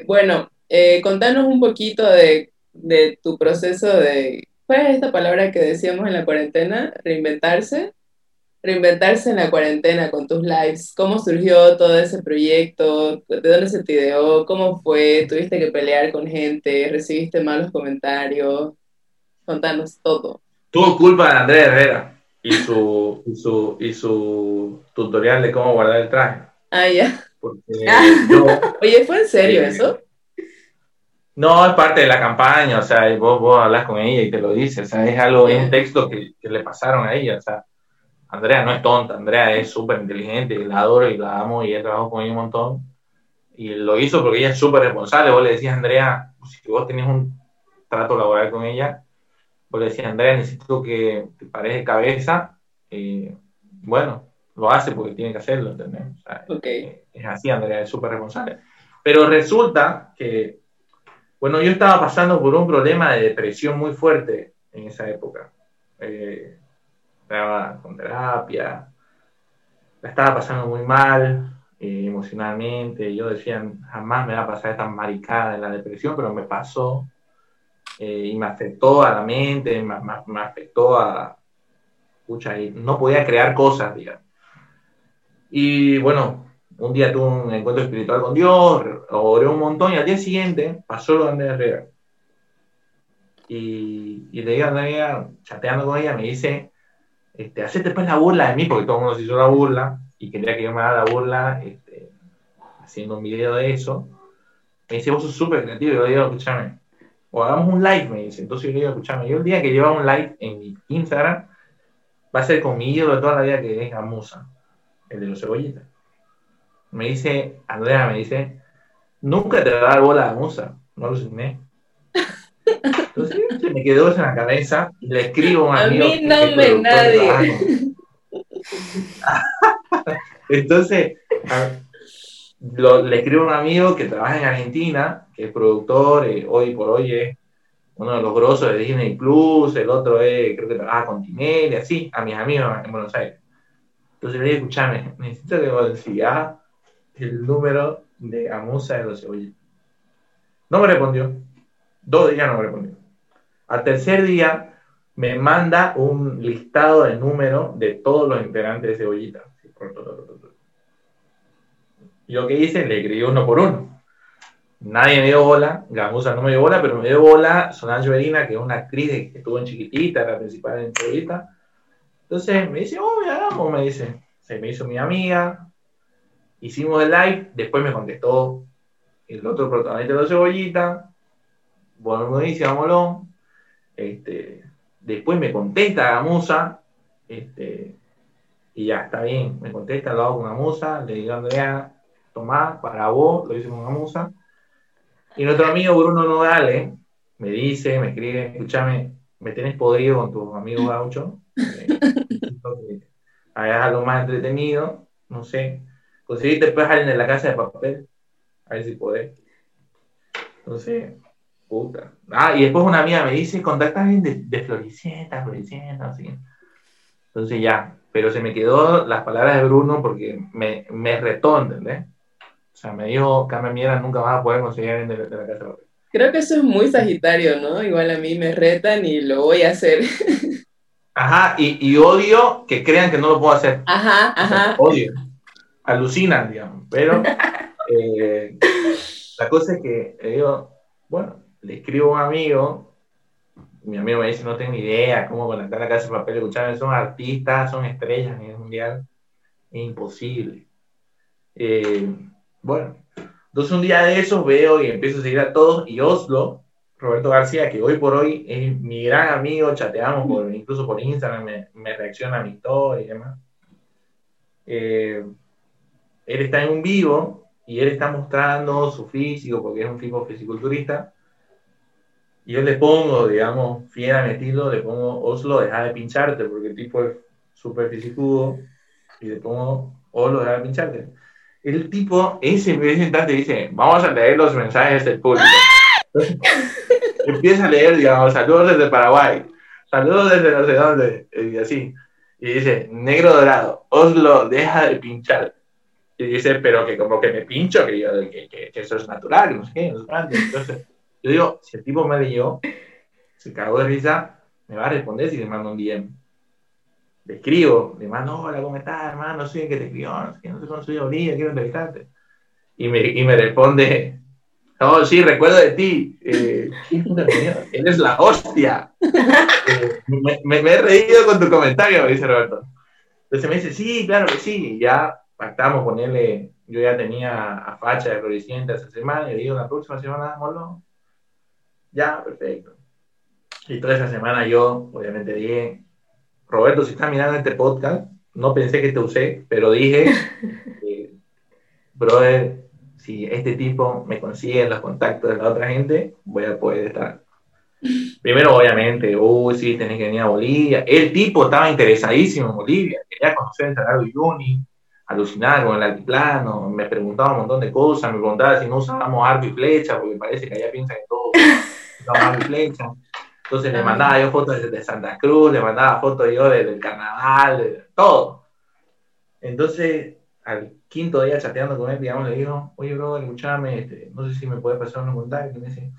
Bueno, eh, contanos un poquito de, de tu proceso de, ¿cuál es esta palabra que decíamos en la cuarentena? Reinventarse. Reinventarse en la cuarentena con tus lives. ¿Cómo surgió todo ese proyecto? ¿De dónde se te ideó? ¿Cómo fue? ¿Tuviste que pelear con gente? ¿Recibiste malos comentarios? Contanos todo. Tuvo culpa de Andrés Herrera y su, y su, y su tutorial de cómo guardar el traje. Ah, ya. Porque yo, (laughs) Oye, ¿fue en serio Sí. eso? No, es parte de la campaña, o sea, vos, vos hablas con ella y te lo dice, o sea, es algo, es un texto que, que le pasaron a ella, o sea, Andrea no es tonta, Andrea es súper inteligente, la adoro y la amo y he trabajado con ella un montón, y lo hizo porque ella es súper responsable, vos le decías a Andrea, si vos tenés un trato laboral con ella, vos le decías, Andrea, necesito que te pares de cabeza, eh, bueno, lo hace porque tiene que hacerlo, ¿entendés? O sea, Ok. es así, Andrea, es súper responsable. Pero resulta que, bueno, yo estaba pasando por un problema de depresión muy fuerte en esa época. Eh, estaba con terapia, la estaba pasando muy mal eh, emocionalmente. Yo decía, jamás me va a pasar esta maricada de la depresión, pero me pasó eh, y me afectó a la mente, me, me- me afectó a. Pucha, y no podía crear cosas, digamos. Y bueno, un día tuve un encuentro espiritual con Dios, oré un montón y al día siguiente pasó lo de Andrea Herrera. Y, y le digo a Andrea, chateando con ella, me dice, este, hacete pues la burla de mí, porque todo el mundo se hizo la burla y quería que yo me haga la burla este, haciendo un video de eso. Me dice, vos sos súper creativo. Y yo digo, escúchame, o hagamos un live, me dice. Entonces yo le digo, escúchame, yo el día que lleva un live en mi Instagram va a ser con mi ídolo de toda la vida que es Gamusa, el de los cebollitas. Me dice, Andrea me dice, nunca te va a dar bola a Gamusa, no lo aluciné. Entonces se me quedó eso en la cabeza y le escribo a un A amigo. mí que no me nadie. (laughs) Entonces, a- lo- le escribo a un amigo que trabaja en Argentina, que es productor, eh, hoy por hoy es uno de los grosos de Disney Plus, el otro es, creo que trabaja con Tinelli, así, a mis amigos en Buenos Aires. Entonces le digo, escúchame, (laughs) necesito que consigas el número de Amusa de los cebollitos. No me respondió. Dos días no me respondió. Al tercer día me manda un listado de números de todos los integrantes de Cebollita. Yo qué hice, le escribí uno por uno. Nadie me dio bola, Gamusa no me dio bola, pero me dio bola Solange Verina, que es una actriz que estuvo en Chiquitita, la principal en Cebollita. Entonces me dice, oh, ya hagamos, me dice. Se me hizo mi amiga, hicimos el live, después me contestó el otro protagonista de la Cebollita, buenísimo, molón. Este, después me contesta Gamusa, este, y ya, está bien, me contesta, lo hago con Gamusa, le digo a Andrea, tomá, para vos, lo hice con Gamusa. Y nuestro amigo Bruno Nogales me dice, me escribe, escúchame, me tenés podrido con tu amigo gaucho. Eh, (laughs) hagas algo más entretenido, no sé. Conseguiste después alguien en la casa de papel, a ver si podés. Entonces, puta. Ah, y después una amiga me dice, contacta a alguien de, de Floricienta, Floricienta, así. Entonces ya, pero se me quedó las palabras de Bruno porque me, me retó, ¿entendés? O sea, me dijo, cambia mierda, nunca vas a poder conseguir a alguien de, de la casa de papel. Creo que eso es muy sagitario, ¿no? Igual a mí me retan y lo voy a hacer. (laughs) Ajá, y, y odio que crean que no lo puedo hacer. Ajá, O sea, ajá. odio. Alucinan, digamos. Pero (laughs) eh, la cosa es que le digo, bueno, le escribo a un amigo. Mi amigo me dice, no tengo ni idea cómo conectar la casa de papel. Escuchame, son artistas, son estrellas a nivel mundial. Es imposible. Eh, bueno, entonces un día de esos veo y empiezo a seguir a todos. Y Oslo, Roberto García, que hoy por hoy es mi gran amigo, chateamos por, incluso por Instagram, me, me reacciona a mi historia y demás. Eh, él está en un vivo y él está mostrando su físico porque es un tipo fisiculturista. Y yo le pongo, digamos, fiel a mi estilo, le pongo Oslo, deja de pincharte porque el tipo es súper fisicudo. Y le pongo Oslo, deja de pincharte. El tipo, ese en vez de sentarte, dice, vamos a leer los mensajes del público. (laughs) Empieza a leer, digamos, saludos desde Paraguay, saludos desde no sé dónde, y así. Y dice, negro dorado, Oslo, deja de pinchar. Y dice, pero que como que me pincho, que, yo, que, que- que eso es natural, no sé qué, no sé cuánto. Entonces, yo digo, si el tipo me leyó, se cagó de risa, me va a responder si le mando un DM. Le escribo, le mando, hola, ¿cómo estás, hermano? Soy el que te escribió, no sé no sé cómo soy Olivia, quiero entrevistarte. Y me, y me responde, oh, sí, recuerdo de ti. Eh. Eres la hostia. (laughs) Eh, me, he reído con tu comentario, me dice Roberto. Entonces me dice, sí, claro que sí. Y ya pactamos ponerle, yo ya tenía a facha de Floricienta esa semana, y le digo, la próxima semana, molo. Ya, perfecto. Y toda esa semana yo, obviamente, dije, Roberto, si estás mirando este podcast, no pensé que te usé, pero dije, (laughs) eh, brother, si este tipo me consigue los contactos de la otra gente, voy a poder estar. Primero, obviamente, uy, sí, tenés que venir a Bolivia. El tipo estaba interesadísimo en Bolivia, quería conocer el Sagrado Uyuni, alucinar con el altiplano, me preguntaba un montón de cosas, me preguntaba si no usábamos arco y flecha, porque parece que allá piensan que todos (laughs) usamos arco y flecha. Entonces le mandaba yo fotos de, Santa Cruz, le mandaba fotos yo de- del carnaval, de todo. Entonces, al quinto día chateando con él, digamos, le digo, oye, bro, escuchame, este, no sé si me puedes pasar unos contactos. Y me dice,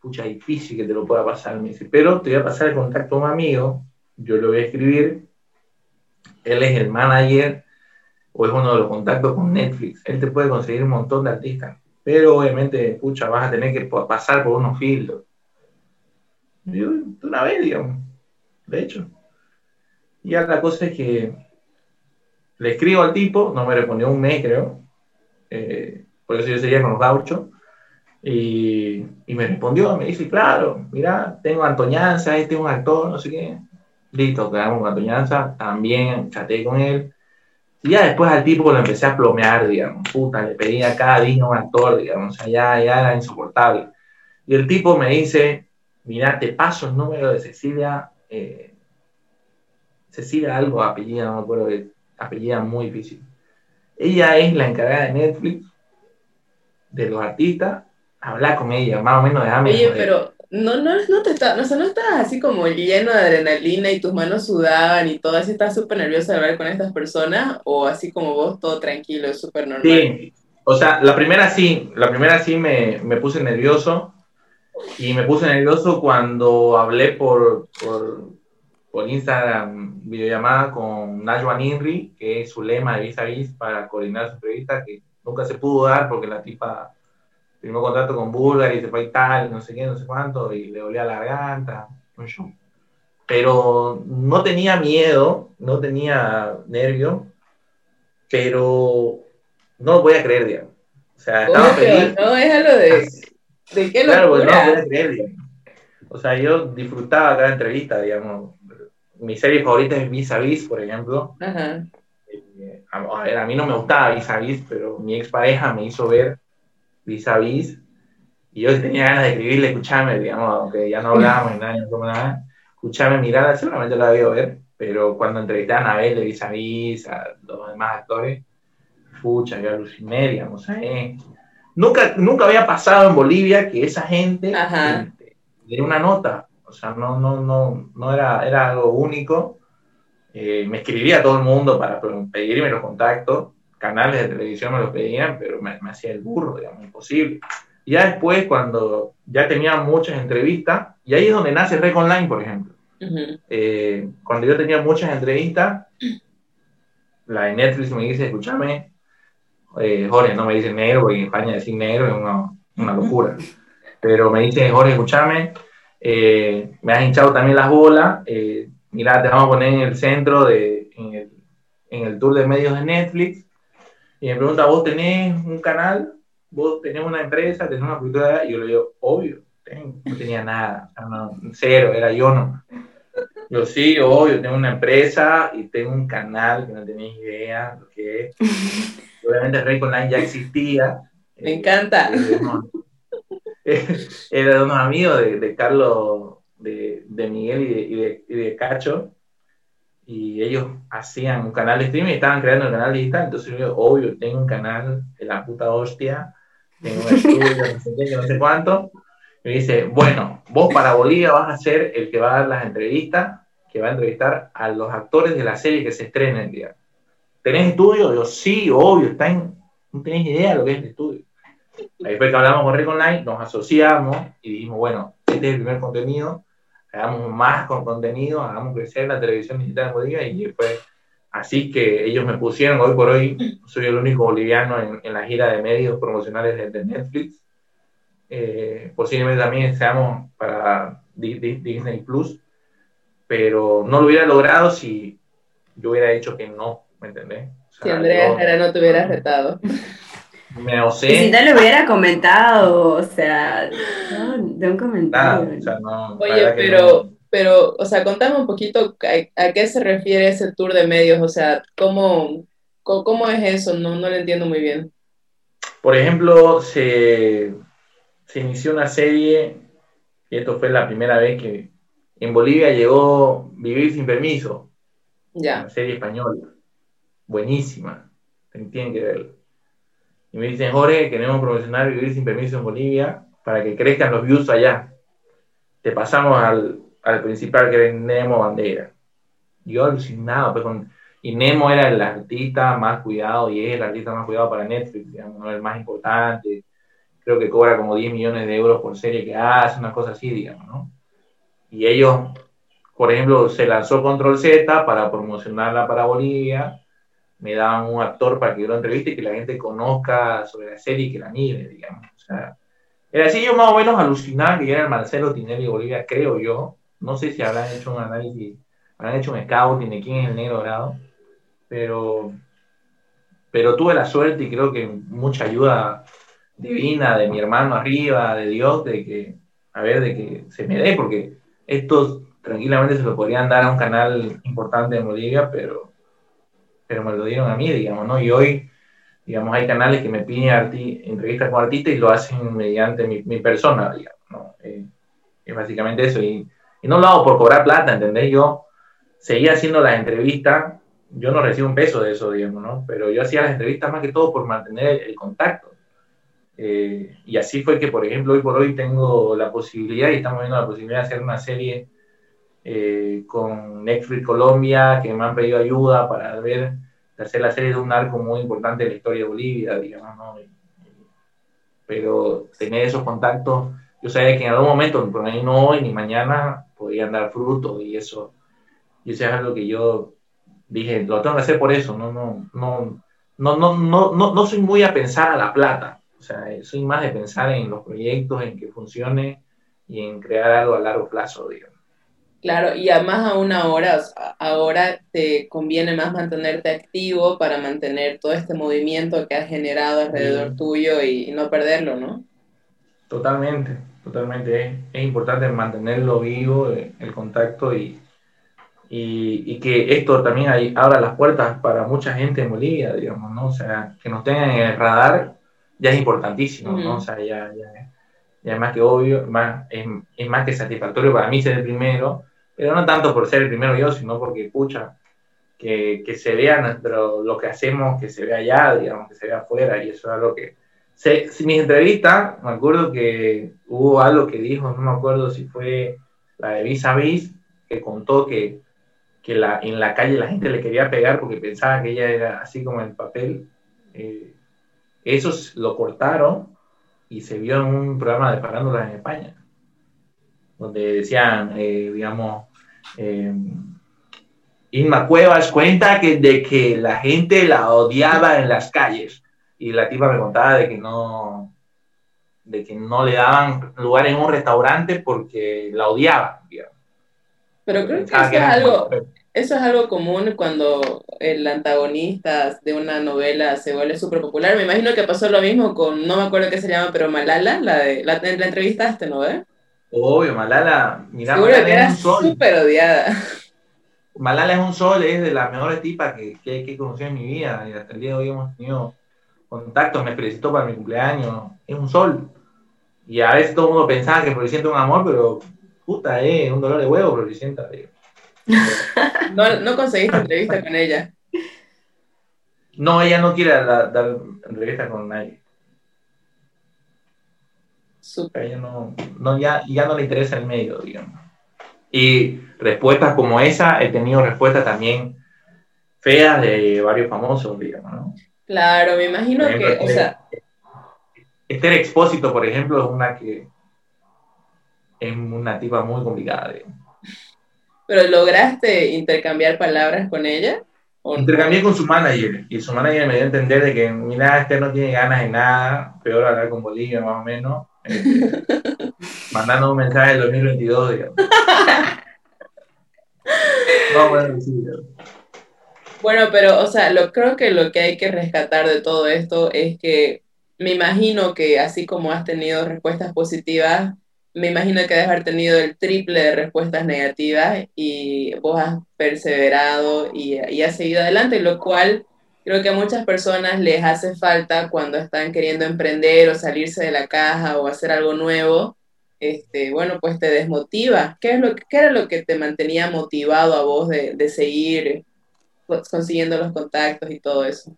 pucha, difícil que te lo pueda pasar. Me dice, pero te voy a pasar el contacto a un amigo, yo lo voy a escribir. Él es el manager o es uno de los contactos con Netflix. Él te puede conseguir un montón de artistas, pero obviamente, pucha, vas a tener que pa- pasar por unos filtros. Yo, de una vez, digamos, de hecho. Y ya la cosa es que le escribo al tipo, no me respondió un mes, creo. Eh, por eso yo seguía con los gauchos. Y, y me respondió, me dice, claro, mira, tengo Antoñanza, este es un actor, no sé qué. Listo, quedamos con Antoñanza, también chateé con él. Y ya después al tipo lo empecé a plomear, digamos, puta, le pedía cada día un actor, digamos, o sea, ya, ya era insoportable. Y el tipo me dice, mira, te paso el número de Cecilia, eh, Cecilia algo, apellida, no me acuerdo, de- apellida muy difícil. Ella es la encargada de Netflix, de los artistas, hablar con ella, más o menos de Oye, pero no, no, no te está, no, o sea, no estabas así como lleno de adrenalina y tus manos sudaban y todo, así estás súper nervioso de hablar con estas personas o así como vos, todo tranquilo, súper normal. Sí, o sea, la primera sí, la primera sí me, me puse nervioso. Y me puse nervioso cuando hablé por, por, por Instagram, videollamada con Najwa Ninri, que es su lema de vis a vis para coordinar su entrevista, que nunca se pudo dar porque la tipa firmó contrato con Bulgari se fue a Italia, no sé qué, no sé cuánto, y le dolía la garganta, un show. Pero no tenía miedo, no tenía nervio, pero no lo voy a creer, digamos. O sea, estaba feliz. no, déjalo de. ¿De qué Claro, pues no lo locura? voy a creer, digamos. O sea, yo disfrutaba cada entrevista, digamos. Mi serie favorita es Vis a Vis, por ejemplo. Ajá. Eh, a, ver, a mí no me gustaba Vis a Vis, pero mi expareja me hizo ver Vis a Vis. Y yo tenía ganas de escribirle, escucharme, digamos, aunque ya no hablábamos ni nada, como nada. Escucharme, mirarla, seguramente la había ver, pero cuando entrevistaban a Abel de Vis a Vis, a los demás actores, pucha, yo aluciné, digamos, eh. Nunca, nunca había pasado en Bolivia que esa gente diera una nota. O sea, no, no, no, no era, era algo único. Eh, me escribía todo el mundo para pe- pedirme los contactos. Canales de televisión me los pedían, pero me, me hacía el burro, digamos, imposible. Y ya después, cuando ya tenía muchas entrevistas, y ahí es donde nace Rec Online, por ejemplo. Eh, cuando yo tenía muchas entrevistas, la de Netflix me dice, escúchame, eh, Jorge, no me dice negro, porque en España decir negro es una, una locura. Pero me dice, Jorge, escúchame, eh, me has hinchado también las bolas, eh, mira, te vamos a poner en el centro, de, en, el, en el tour de medios de Netflix, y me pregunta, ¿vos tenés un canal? ¿Vos tenés una empresa? ¿Tenés una cultura? Y yo le digo, obvio, tengo. no tenía nada, no, cero, era yo no. Yo sí, obvio, tengo una empresa y tengo un canal que no tenéis idea lo que es. (laughs) Obviamente Rey Online ya existía. Me Eh, encanta. (laughs) era de unos- Era de unos amigos de, de Carlos, de, de Miguel y de, y de- y de Cacho. Y ellos hacían un canal de streaming y estaban creando el canal digital. Entonces yo, obvio, tengo un canal de la puta hostia. Tengo un estudio, no sé qué, no sé cuánto. Me dice, bueno, vos para Bolivia vas a ser el que va a dar las entrevistas, que va a entrevistar a los actores de la serie que se estrena el día. ¿Tenés estudio? Yo, sí, obvio, está en- no tenés idea de lo que es el estudio. Ahí fue que hablamos con Rec Online, nos asociamos y dijimos, bueno, este es el primer contenido, hagamos más con contenido, hagamos crecer la televisión digital en Bolivia y fue así que ellos me pusieron, hoy por hoy soy el único boliviano en, en la gira de medios promocionales de, de Netflix. Eh, posiblemente también seamos para Di- Di- Disney Plus, pero no lo hubiera logrado si yo hubiera dicho que no, ¿me entendés? O sea, Si Andrea yo Jara no te hubiera retado. me Y si osé, no lo hubiera comentado, o sea, no, de un comentario. nada, o sea, no, la Oye, pero, no. pero, o sea, contame un poquito a, a qué se refiere ese tour de medios, o sea, cómo, cómo, cómo es eso, no, no lo entiendo muy bien. Por ejemplo, se, se inició una serie, y esto fue la primera vez que en Bolivia llegó Vivir sin Permiso, Ya, una serie española, buenísima, tienen que verla. Y me dicen, Jorge, queremos promocionar Vivir sin Permiso en Bolivia para que crezcan los views allá. Te pasamos al, al principal que es Nemo Bandera. Yo alucinado, pues con, y Nemo era el artista más cuidado y es el artista más cuidado para Netflix, digamos, ¿no? el más importante. Creo que cobra como 10 millones de euros por serie que hace, una cosa así, digamos, ¿no? Y ellos, por ejemplo, se lanzó Control Z para promocionarla para Bolivia. Me daban un actor para que yo lo entreviste y que la gente conozca sobre la serie y que la mire, digamos. O sea, era así, yo más o menos alucinaba que era el Marcelo Tinelli Bolivia, creo yo. No sé si habrán hecho un análisis, habrán hecho un scouting de quién es el negro dorado, pero, pero tuve la suerte y creo que mucha ayuda divina de mi hermano arriba, de Dios, de que, a ver, de que se me dé, porque estos tranquilamente se lo podrían dar a un canal importante en Bolivia, pero, pero me lo dieron a mí, digamos, ¿no? Y hoy, digamos, hay canales que me piden arti- entrevistas con artistas y lo hacen mediante mi, mi persona, digamos, ¿no? Eh, es básicamente eso. Y, y no lo hago por cobrar plata, ¿entendés? Yo seguía haciendo las entrevistas, yo no recibo un peso de eso, digamos, ¿no? Pero yo hacía las entrevistas más que todo por mantener el, el contacto. Eh, y así fue que, por ejemplo, hoy por hoy tengo la posibilidad y estamos viendo la posibilidad de hacer una serie eh, con Netflix Colombia, que me han pedido ayuda para ver, hacer la serie de un arco muy importante de la historia de Bolivia, digamos, ¿no? Pero tener esos contactos yo sabía que en algún momento, por ahí no hoy ni mañana, podían dar fruto y eso, y eso es algo que yo dije, lo tengo que hacer por eso, no, no, no, no, no, no, no, no soy muy a pensar a la plata, o sea, soy más de pensar en los proyectos, en que funcione y en crear algo a largo plazo, digamos. Claro, y además a una hora, ahora te conviene más mantenerte activo para mantener todo este movimiento que has generado alrededor tuyo y, no perderlo, ¿no? Totalmente, totalmente. Es, importante mantenerlo vivo, eh, el contacto y, y, que esto también abra las puertas para mucha gente en Bolivia, digamos, ¿no? O sea, que nos tengan en el radar ya es importantísimo, ¿no? O sea, ya, ya, ya, es más que obvio, es, es más que satisfactorio para mí ser el primero pero no tanto por ser el primero yo, sino porque, pucha, que, que se vea nuestro, lo que hacemos, que se vea allá, digamos, que se vea afuera, y eso es algo que... Se, si mi entrevista, me acuerdo que hubo algo que dijo, no me acuerdo si fue la de Vis a Vis, que contó que, que la, en la calle la gente le quería pegar porque pensaba que ella era así como el papel. Eh, eso lo cortaron y se vio en un programa de parándolas en España donde decían, eh, digamos, eh, Inma Cuevas cuenta que, de que la gente la odiaba en las calles y la tipa me contaba de que no de que no le daban lugar en un restaurante porque la odiaban. Pero creo que es, algo, eso es algo común cuando el antagonista de una novela se vuelve súper popular. Me imagino que pasó lo mismo con, no me acuerdo qué se llama, pero Malala, la de la, la entrevistaste, ¿no? Eh? Obvio, Malala, mira, Malala es un sol. súper odiada. Malala es un sol, es de las mejores tipas que, que, que he conocido en mi vida y hasta el día de hoy hemos tenido contactos, me felicitó para mi cumpleaños, es un sol. Y a veces todo el mundo pensaba que Floricienta es un amor, pero puta, es un dolor de huevo Floricienta. No, no conseguiste entrevista con ella. No, ella no quiere dar, dar entrevista con nadie. Super. no, no, ya, ya no le interesa el medio, digamos. Y respuestas como esa, he tenido respuestas también feas de varios famosos, digamos, ¿no? Claro, me imagino que, o sea... Esther Expósito, por ejemplo, es una que es una tipa muy complicada. ¿Pero lograste intercambiar palabras con ella? Intercambié con su manager y su manager me dio a entender de que, mira, Esther no tiene ganas de nada, peor hablar con Bolivia más o menos, (laughs) mandando un mensaje del 2022, digamos. (laughs) bueno, bueno, pero, o sea, lo, creo que lo que hay que rescatar de todo esto es que me imagino que así como has tenido respuestas positivas, me imagino que debes haber tenido el triple de respuestas negativas y vos has perseverado y, y has seguido adelante, lo cual creo que a muchas personas les hace falta cuando están queriendo emprender o salirse de la caja o hacer algo nuevo, este, bueno, pues te desmotiva. ¿Qué, es lo, qué era lo que te mantenía motivado a vos de, de seguir consiguiendo los contactos y todo eso?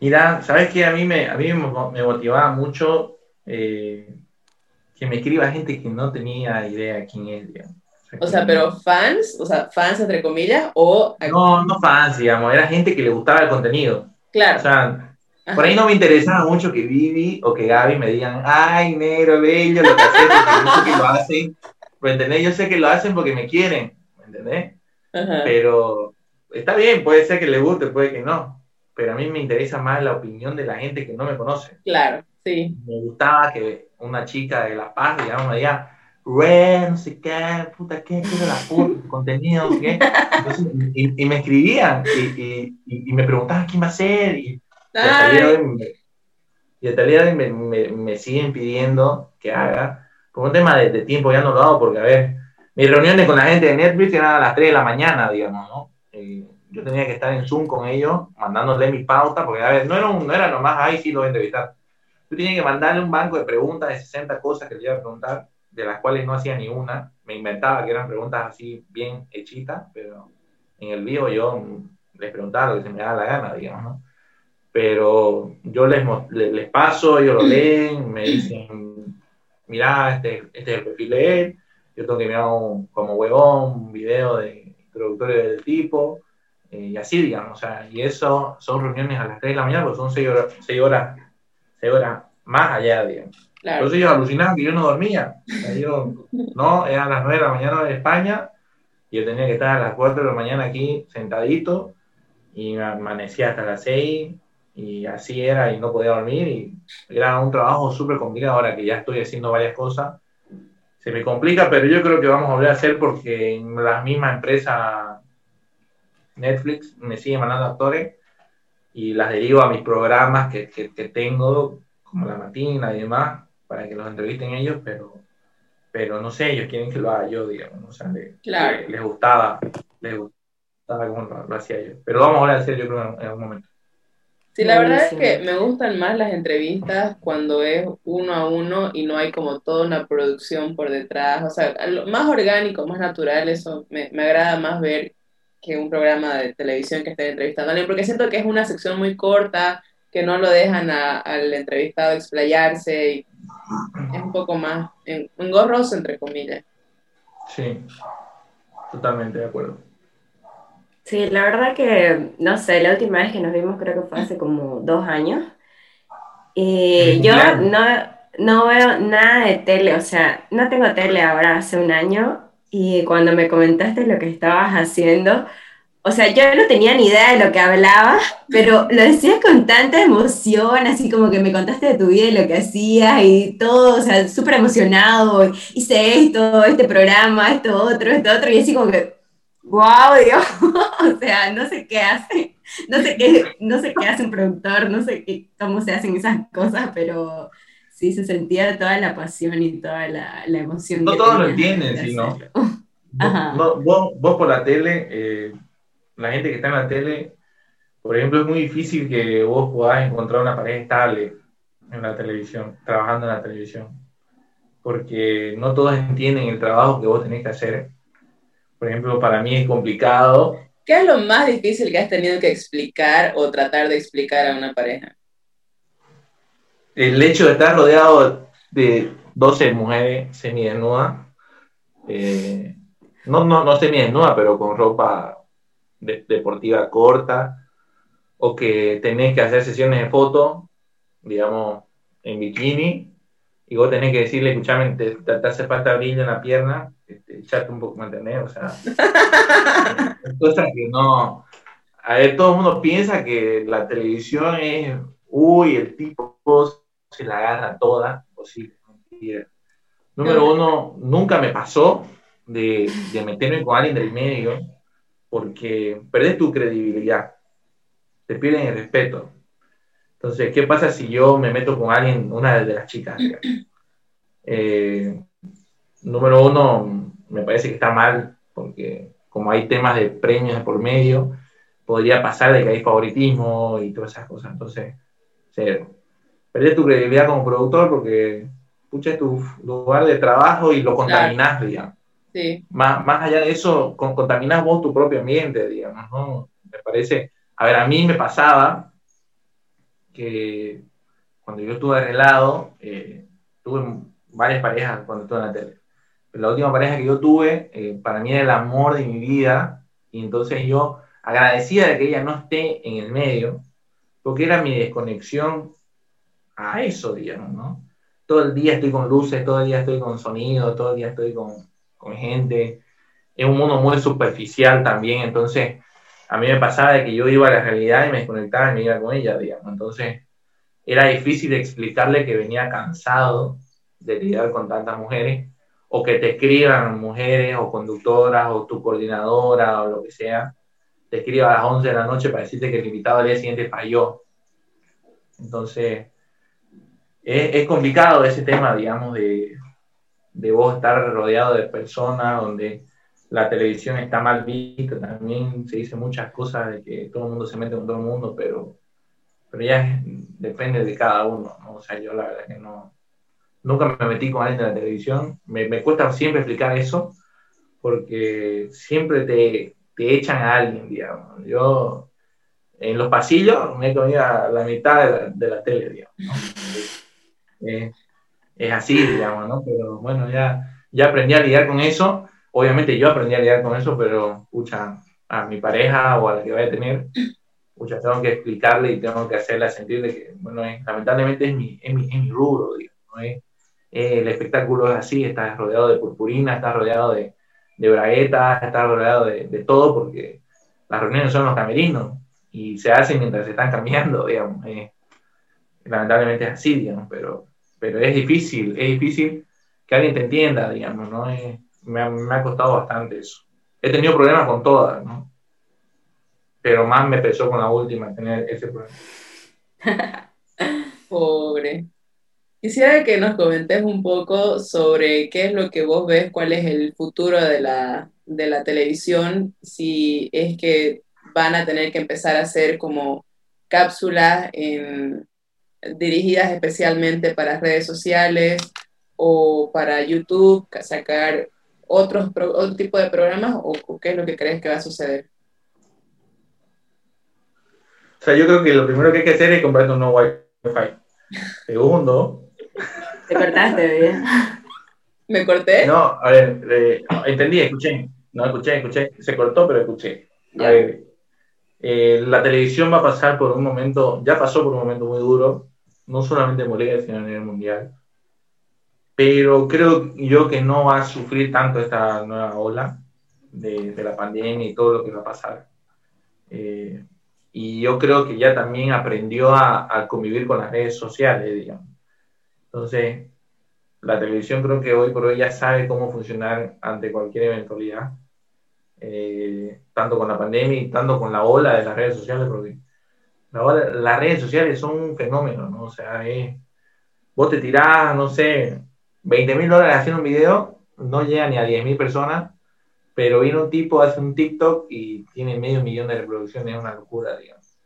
Mira, sabes que a mí me, a mí me motivaba mucho eh, que me escriba gente que no tenía idea quién es, digamos. O sea, pero fans, o sea, fans entre comillas, o... No, no fans, digamos, era gente que le gustaba el contenido. Claro. O sea, por ahí no me interesaba mucho que Vivi o que Gaby me digan, ay, negro, bello, lo que haces, porque yo sé que lo hacen, ¿me entendés? Yo sé que lo hacen porque me quieren, ¿me entendés? Pero está bien, puede ser que le guste, puede que no, pero a mí me interesa más la opinión de la gente que no me conoce. Claro, sí. Me gustaba que una chica de La Paz, digamos, me diga, Red, no sé qué, puta, qué, qué de la puta, contenido, qué. Entonces, y, me escribían y, y, me preguntaban quién va a ser. Y, hasta el día de hoy, me, me, siguen pidiendo que haga. Por un tema de, tiempo ya no lo hago porque, a ver, mis reuniones con la gente de Netflix eran a las 3 de la mañana, digamos, ¿no? yo tenía que estar en Zoom con ellos, mandándole mi pauta, porque, a ver, no era, no era nomás, ahí sí lo voy a entrevistar. Yo tenía que mandarle un banco de preguntas de 60 cosas que le iba a preguntar de las cuales no hacía ni una. Me inventaba que eran preguntas así bien hechitas, pero en el vivo yo les preguntaba lo que se me daba la gana, digamos, ¿no? Pero yo les, les, paso, ellos lo leen, me dicen, mira, este, este es el perfil de él, yo tengo que mirar como huevón un video de introductorio del tipo, eh, y así, digamos, o sea, y eso son reuniones a las 3 de la mañana, porque son 6 horas, 6 horas, 6 horas más allá, digamos. Entonces ellos alucinaban que yo no dormía. no, eran las 9 de la mañana de España y yo tenía que estar a las 4 de la mañana aquí sentadito y amanecía hasta las 6 y así era y no podía dormir y era un trabajo súper complicado ahora que ya estoy haciendo varias cosas. Se me complica, pero yo creo que vamos a volver a hacer porque en la misma empresa Netflix me sigue mandando actores y las derivo a mis programas que, que, que tengo, como La Matina y demás, para que los entrevisten ellos, pero, pero no sé, ellos quieren que lo haga yo, digamos, o sea, les, les, gustaba, les gustaba como lo, hacía yo. Pero vamos a hacer yo creo en, algún momento. Sí, la verdad es que me gustan más las entrevistas cuando es uno a uno y no hay como toda una producción por detrás. O sea, más orgánico, más natural, eso me, me agrada más ver que un programa de televisión que esté entrevistando a alguien, porque siento que es una sección muy corta, que no lo dejan al entrevistado explayarse y es un poco más engorroso, entre comillas. Sí, totalmente de acuerdo. Sí, la verdad que, no sé, la última vez que nos vimos creo que fue hace como dos años. Y (laughs) yo no, no veo nada de tele, o sea, no tengo tele ahora hace un año y cuando me comentaste lo que estabas haciendo, o sea, yo no tenía ni idea de lo que hablaba, pero lo decías con tanta emoción, así como que me contaste de tu vida y lo que hacías y todo, o sea, súper emocionado, hice esto, este programa, esto otro, esto otro, y así como que, wow, Dios, (laughs) o sea, no sé qué hace, no sé qué, no sé qué hace un productor, no sé cómo se hacen esas cosas, pero sí se sentía toda la pasión y toda la, la emoción. No todos lo entienden, sí, ¿no? (laughs) Vos, vos, por la tele... Eh la gente que está en la tele, por ejemplo, es muy difícil que vos puedas encontrar una pareja estable en la televisión, trabajando en la televisión, porque no todos entienden el trabajo que vos tenés que hacer. Por ejemplo, para mí es complicado. ¿Qué es lo más difícil que has tenido que explicar o tratar de explicar a una pareja? El hecho de estar rodeado de 12 mujeres semidesnudas, eh, no, no, no semidesnudas, pero con ropa deportiva corta, o que tenés que hacer sesiones de foto, digamos, en bikini, y vos tenés que decirle, escuchame, te, te, hace falta brillo en la pierna, este, echate un poco, ¿me entendés? O sea, (laughs) cosas que no... A ver, todo el mundo piensa que la televisión es, uy, el tipo se la agarra toda, posible, Número uno, nunca me pasó de, de meterme con alguien del medio, porque perdés tu credibilidad, te pierden el respeto. Entonces, ¿qué pasa si yo me meto con alguien, una de las chicas? (clears throat) Eh, número uno, me parece que está mal, porque como hay temas de premios por medio, podría pasar de que hay favoritismo y todas esas cosas. Entonces, perdés tu credibilidad como productor porque pucha tu lugar de trabajo y lo contaminás, digamos. Más, más allá de eso, con, contaminas vos tu propio ambiente, digamos, ¿no? Me parece, a ver, a mí me pasaba que cuando yo estuve arreglado, eh, tuve varias parejas cuando estuve en la tele. Pero la última pareja que yo tuve, eh, para mí era el amor de mi vida, y entonces yo agradecía de que ella no esté en el medio, porque era mi desconexión a eso, digamos, ¿no? Todo el día estoy con luces, todo el día estoy con sonido, todo el día estoy con, con gente. Es un mundo muy superficial también, entonces a mí me pasaba de que yo iba a la realidad y me desconectaba y me iba con ella, digamos. Entonces era difícil explicarle que venía cansado de lidiar con tantas mujeres o que te escriban mujeres o conductoras o tu coordinadora o lo que sea, te escriba a las 11 de la noche para decirte que el invitado al día siguiente falló. Entonces, es, complicado ese tema, digamos, de, de vos estar rodeado de personas donde la televisión está mal vista, también se dice muchas cosas de que todo el mundo se mete con todo el mundo, pero, pero ya depende de cada uno, ¿no? O sea, yo la verdad que no, nunca me metí con alguien de la televisión, me, me cuesta siempre explicar eso, porque siempre te, te, echan a alguien, digamos. Yo en los pasillos me he comido a la mitad de la, tele, digamos. (laughs) Eh, es así, digamos, ¿no? Pero bueno, ya, ya aprendí a lidiar con eso. Obviamente yo aprendí a lidiar con eso, pero, escucha, a mi pareja o a la que vaya a tener, escucha, tengo que explicarle y tengo que hacerle sentir de que, bueno, lamentablemente es mi, es mi, es mi rubro, digamos, ¿no? es, el espectáculo es así, estás rodeado de purpurina, estás rodeado de, de braguetas, estás rodeado de, de, todo, porque las reuniones son los camerinos y se hacen mientras se están cambiando, digamos. Eh, lamentablemente es así, digamos, pero, pero es difícil, es difícil que alguien te entienda, digamos, ¿no? me, ha, me ha costado bastante eso. He tenido problemas con todas, ¿no? Pero más me pesó con la última tener ese problema. (laughs) Pobre. Quisiera que nos comentes un poco sobre qué es lo que vos ves, cuál es el futuro de la, de la televisión, si es que van a tener que empezar a hacer como cápsulas en, dirigidas especialmente para redes sociales o para YouTube, sacar otros otro tipo de programas o, qué es lo que crees que va a suceder? O sea, yo creo que lo primero que hay que hacer es comprar un nuevo Wi-Fi. Segundo, te cortaste, bien. ¿Me corté? No, a ver, eh, entendí, escuché. No, escuché, escuché. Se cortó, pero escuché. A ver, eh, la televisión va a pasar por un momento, ya pasó por un momento muy duro, no solamente en Bolivia, sino a nivel mundial. Pero creo yo que no va a sufrir tanto esta nueva ola de, la pandemia y todo lo que va a pasar. Eh, y yo creo que ya también aprendió a, a convivir con las redes sociales, digamos entonces, la televisión creo que hoy por hoy ya sabe cómo funcionar ante cualquier eventualidad, eh, tanto con la pandemia y tanto con la ola de las redes sociales, porque las redes sociales son un fenómeno, ¿no? O sea, vos te tirás, no sé, 20 mil dólares haciendo un video, no llega ni a 10 mil personas, pero viene un tipo, hace un TikTok y tiene medio millón de reproducciones, es una locura, digamos.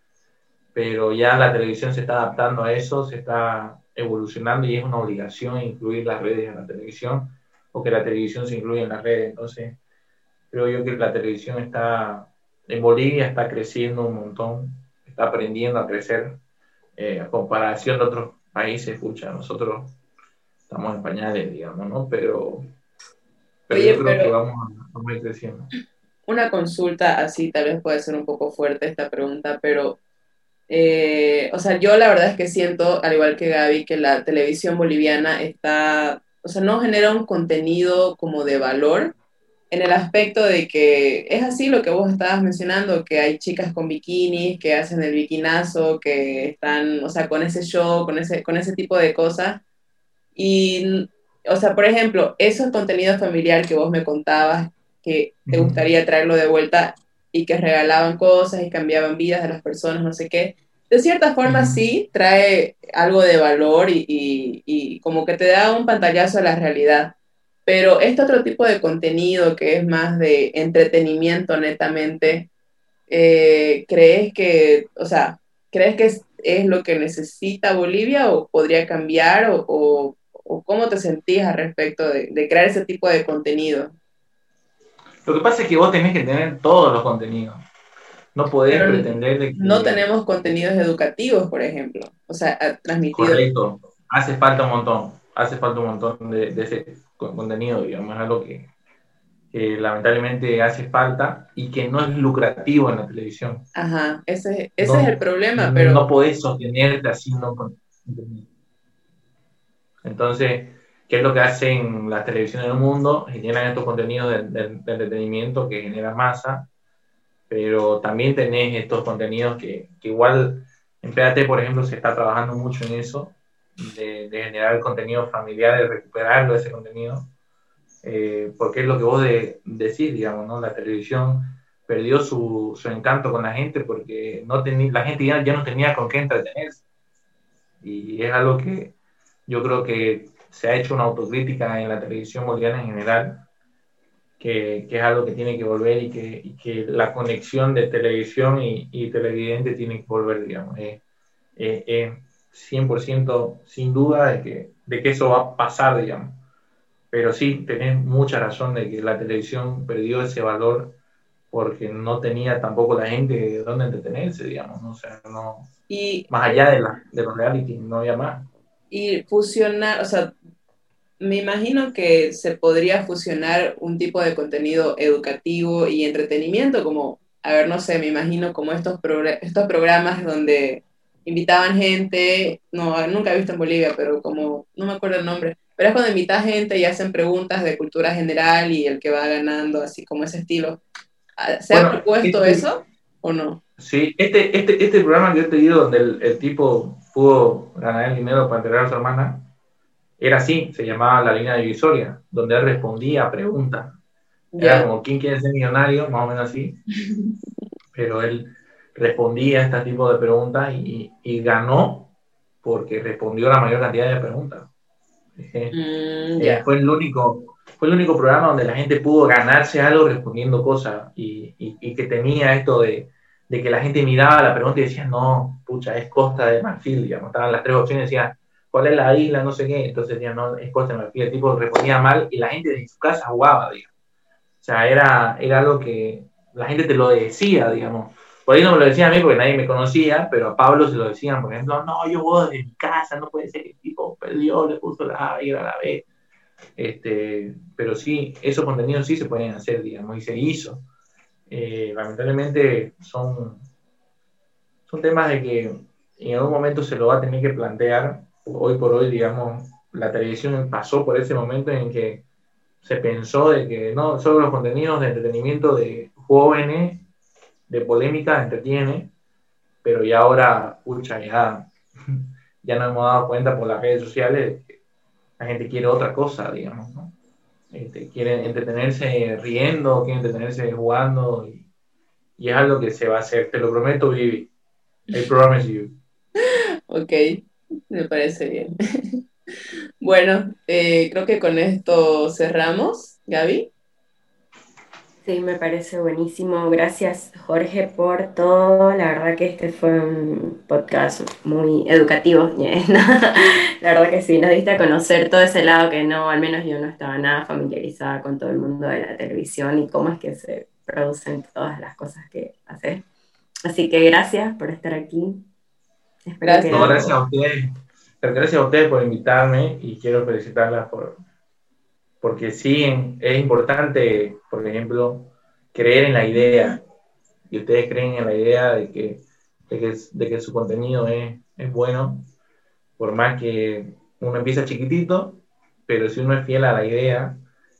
Pero ya la televisión se está adaptando a eso, se está evolucionando y es una obligación incluir las redes en la televisión o que la televisión se incluya en las redes. Entonces, creo yo que la televisión está, en Bolivia está creciendo un montón, está aprendiendo a crecer eh, a comparación de otros países, escucha, nosotros estamos en pañales, digamos, ¿no? Pero, pero yo creo que vamos a, ir creciendo. Una consulta así, tal vez puede ser un poco fuerte esta pregunta, pero eh, o sea, yo la verdad es que siento, al igual que Gaby, que la televisión boliviana está, o sea, no genera un contenido como de valor en el aspecto de que es así lo que vos estabas mencionando, que hay chicas con bikinis que hacen el bikinazo, que están, o sea, con ese show, con ese, con ese tipo de cosas. Y, o sea, por ejemplo, esos contenidos familiar que vos me contabas, que te gustaría traerlo de vuelta, y que regalaban cosas y cambiaban vidas de las personas, no sé qué. De cierta forma sí trae algo de valor y, y, como que te da un pantallazo a la realidad. Pero este otro tipo de contenido que es más de entretenimiento netamente, eh, ¿crees que, o sea, crees que es, es, lo que necesita Bolivia o podría cambiar o, o, o cómo te sentís al respecto de, de crear ese tipo de contenido? Lo que pasa es que vos tenés que tener todos los contenidos. No podés pretender de que... No tenemos contenidos educativos, por ejemplo. O sea, transmitidos. Correcto. Hace falta un montón. Hace falta un montón de, ese contenido, digamos. Es algo que, lamentablemente hace falta y que no es lucrativo en la televisión. Ajá, ese, ese es el problema, pero... No podés sostenerte así, no Entonces, qué es lo que hacen las televisiones del mundo, generan estos contenidos de, entretenimiento que generan masa, pero también tenés estos contenidos que, igual en PAT, por ejemplo, se está trabajando mucho en eso, de, generar contenido familiar, de recuperarlo ese contenido, eh, porque es lo que vos decís, digamos, ¿no? La televisión perdió su, encanto con la gente porque no la gente ya, ya no tenía con qué entretenerse. Y es algo que yo creo que se ha hecho una autocrítica en la televisión boliviana en general, que, que, es algo que tiene que volver y que, que la conexión de televisión y, y, televidente tiene que volver, digamos. 100% sin duda de que, de que eso va a pasar, digamos. Pero sí, tenés mucha razón de que la televisión perdió ese valor porque no tenía tampoco la gente de dónde entretenerse, digamos, ¿no? O sea, no... Y, más allá de, la, de los reality, no había más. Y fusionar, o sea, me imagino que se podría fusionar un tipo de contenido educativo y entretenimiento, como, a ver, no sé, me imagino como estos, estos programas donde invitaban gente, no, nunca he visto en Bolivia, pero como, no me acuerdo el nombre, pero es cuando invitas gente y hacen preguntas de cultura general y el que va ganando, así como ese estilo. Ah, ¿Se ha propuesto este eso o no? Sí, este, este, este programa que yo te digo, donde el, el tipo pudo ganar el dinero para enterrar a su hermana, era así, se llamaba la línea divisoria, donde él respondía a preguntas. Era como, ¿quién quiere ser millonario? Más o menos así. (laughs) Pero él respondía a este tipo de preguntas y, y ganó porque respondió la mayor cantidad de preguntas. Mm, eh, fue, el único, fue el único programa donde la gente pudo ganarse algo respondiendo cosas y, y, que tenía esto de, de, que la gente miraba la pregunta y decía, no, pucha, es Costa de Marfil, digamos, estaban las tres opciones y decía, ¿cuál es la isla? No sé qué, entonces decía, no, es Costa de Marfil, el tipo respondía mal y la gente de su casa jugaba, digamos. O sea, era, era algo que la gente te lo decía, digamos. Por ahí no me lo decían a mí porque nadie me conocía, pero a Pablo se lo decían, por ejemplo, no, yo voy de mi casa, no puede ser que el tipo perdió, le puso la a la B. Este, pero sí, esos contenidos sí se pueden hacer, digamos, y se hizo. Eh, lamentablemente son, son temas de que en algún momento se lo va a tener que plantear. Hoy por hoy, digamos, la televisión pasó por ese momento en que se pensó de que no, solo los contenidos de entretenimiento de jóvenes, de polémica, entretiene, pero ya ahora, pucha, ya, (laughs) ya nos hemos dado cuenta por las redes sociales que la gente quiere otra cosa, digamos, ¿no? Este, quieren entretenerse riendo, quieren entretenerse jugando, y, es algo que se va a hacer, te lo prometo, Vivi. I promise you. (laughs) Ok, me parece bien. (laughs) Bueno, eh, creo que con esto cerramos. Gaby. Sí, me parece buenísimo. Gracias, Jorge, por todo. La verdad que este fue un podcast muy educativo. (laughs) La verdad que sí, nos diste a conocer todo ese lado que no, al menos yo no estaba nada familiarizada con todo el mundo de la televisión y cómo es que se producen todas las cosas que haces. Así que gracias por estar aquí. gracias. gracias a ustedes gracias a ustedes por invitarme y quiero felicitarlas por, porque sí es importante, por ejemplo, creer en la idea. Y ustedes creen en la idea de que, de que, su contenido es, es, bueno, por más que uno empieza chiquitito, pero si uno es fiel a la idea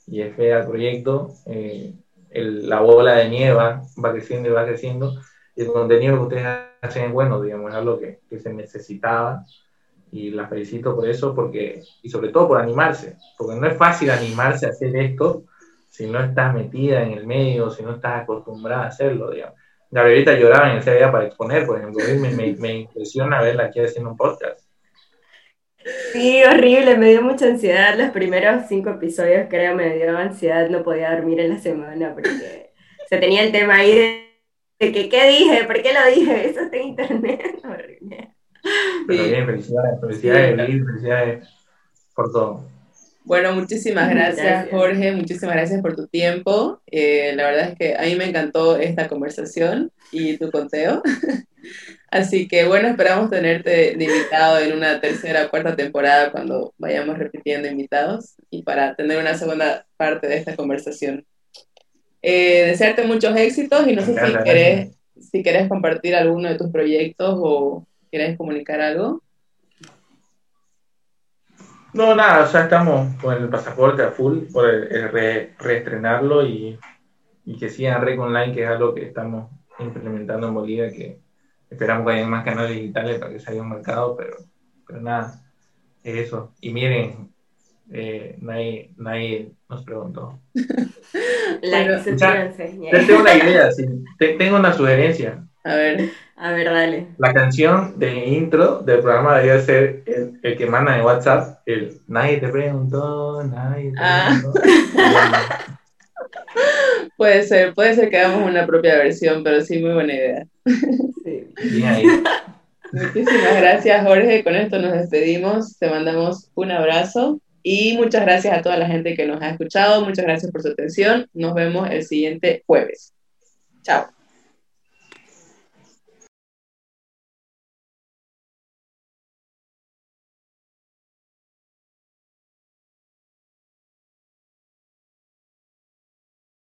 y es fiel al proyecto, eh, la bola de nieve va, creciendo y va creciendo, y el contenido que ustedes hacen es bueno, digamos, es algo que, que se necesitaba y la felicito por eso, porque, y sobre todo por animarse, porque no es fácil animarse a hacer esto si no estás metida en el medio, si no estás acostumbrada a hacerlo, digamos. Gabrielita lloraba en el día para exponer, por ejemplo, me, me, me impresiona verla aquí haciendo un podcast. Sí, horrible, me dio mucha ansiedad. Los primeros cinco episodios, creo, me dio ansiedad, no podía dormir en la semana porque se tenía el tema ahí de, que, ¿qué dije? ¿Por qué lo dije? Eso está en internet, (laughs) horrible. Pero bien, felicidades, felicidades, felicidades por todo. Bueno, muchísimas gracias, Jorge, muchísimas gracias por tu tiempo. Eh, la verdad es que a mí me encantó esta conversación y tu conteo. (laughs) Así que bueno, esperamos tenerte de invitado en una tercera o cuarta temporada cuando vayamos repitiendo invitados y para tener una segunda parte de esta conversación. Eh, desearte muchos éxitos y no sé si querés, si querés compartir alguno de tus proyectos o ¿Quieres comunicar algo? No, nada, o sea, estamos con el pasaporte a full por reestrenarlo y, que sigan Rec Online, que es algo que estamos implementando en Bolivia, que esperamos que haya más canales digitales para que se haya un mercado, pero, pero nada, es eso. Y miren, eh, nadie, nadie, nos preguntó. (laughs) La tengo una idea, sí, tengo una sugerencia. A ver. A ver, dale. La canción de intro del programa debería ser el, que manda en WhatsApp, el Nadie te preguntó, nadie te ah. (laughs) puede ser, puede ser que hagamos una propia versión, pero sí, muy buena idea. (laughs) Muchísimas gracias, Jorge. Con esto nos despedimos. Te mandamos un abrazo y muchas gracias a toda la gente que nos ha escuchado. Muchas gracias por su atención. Nos vemos el siguiente jueves. Chao.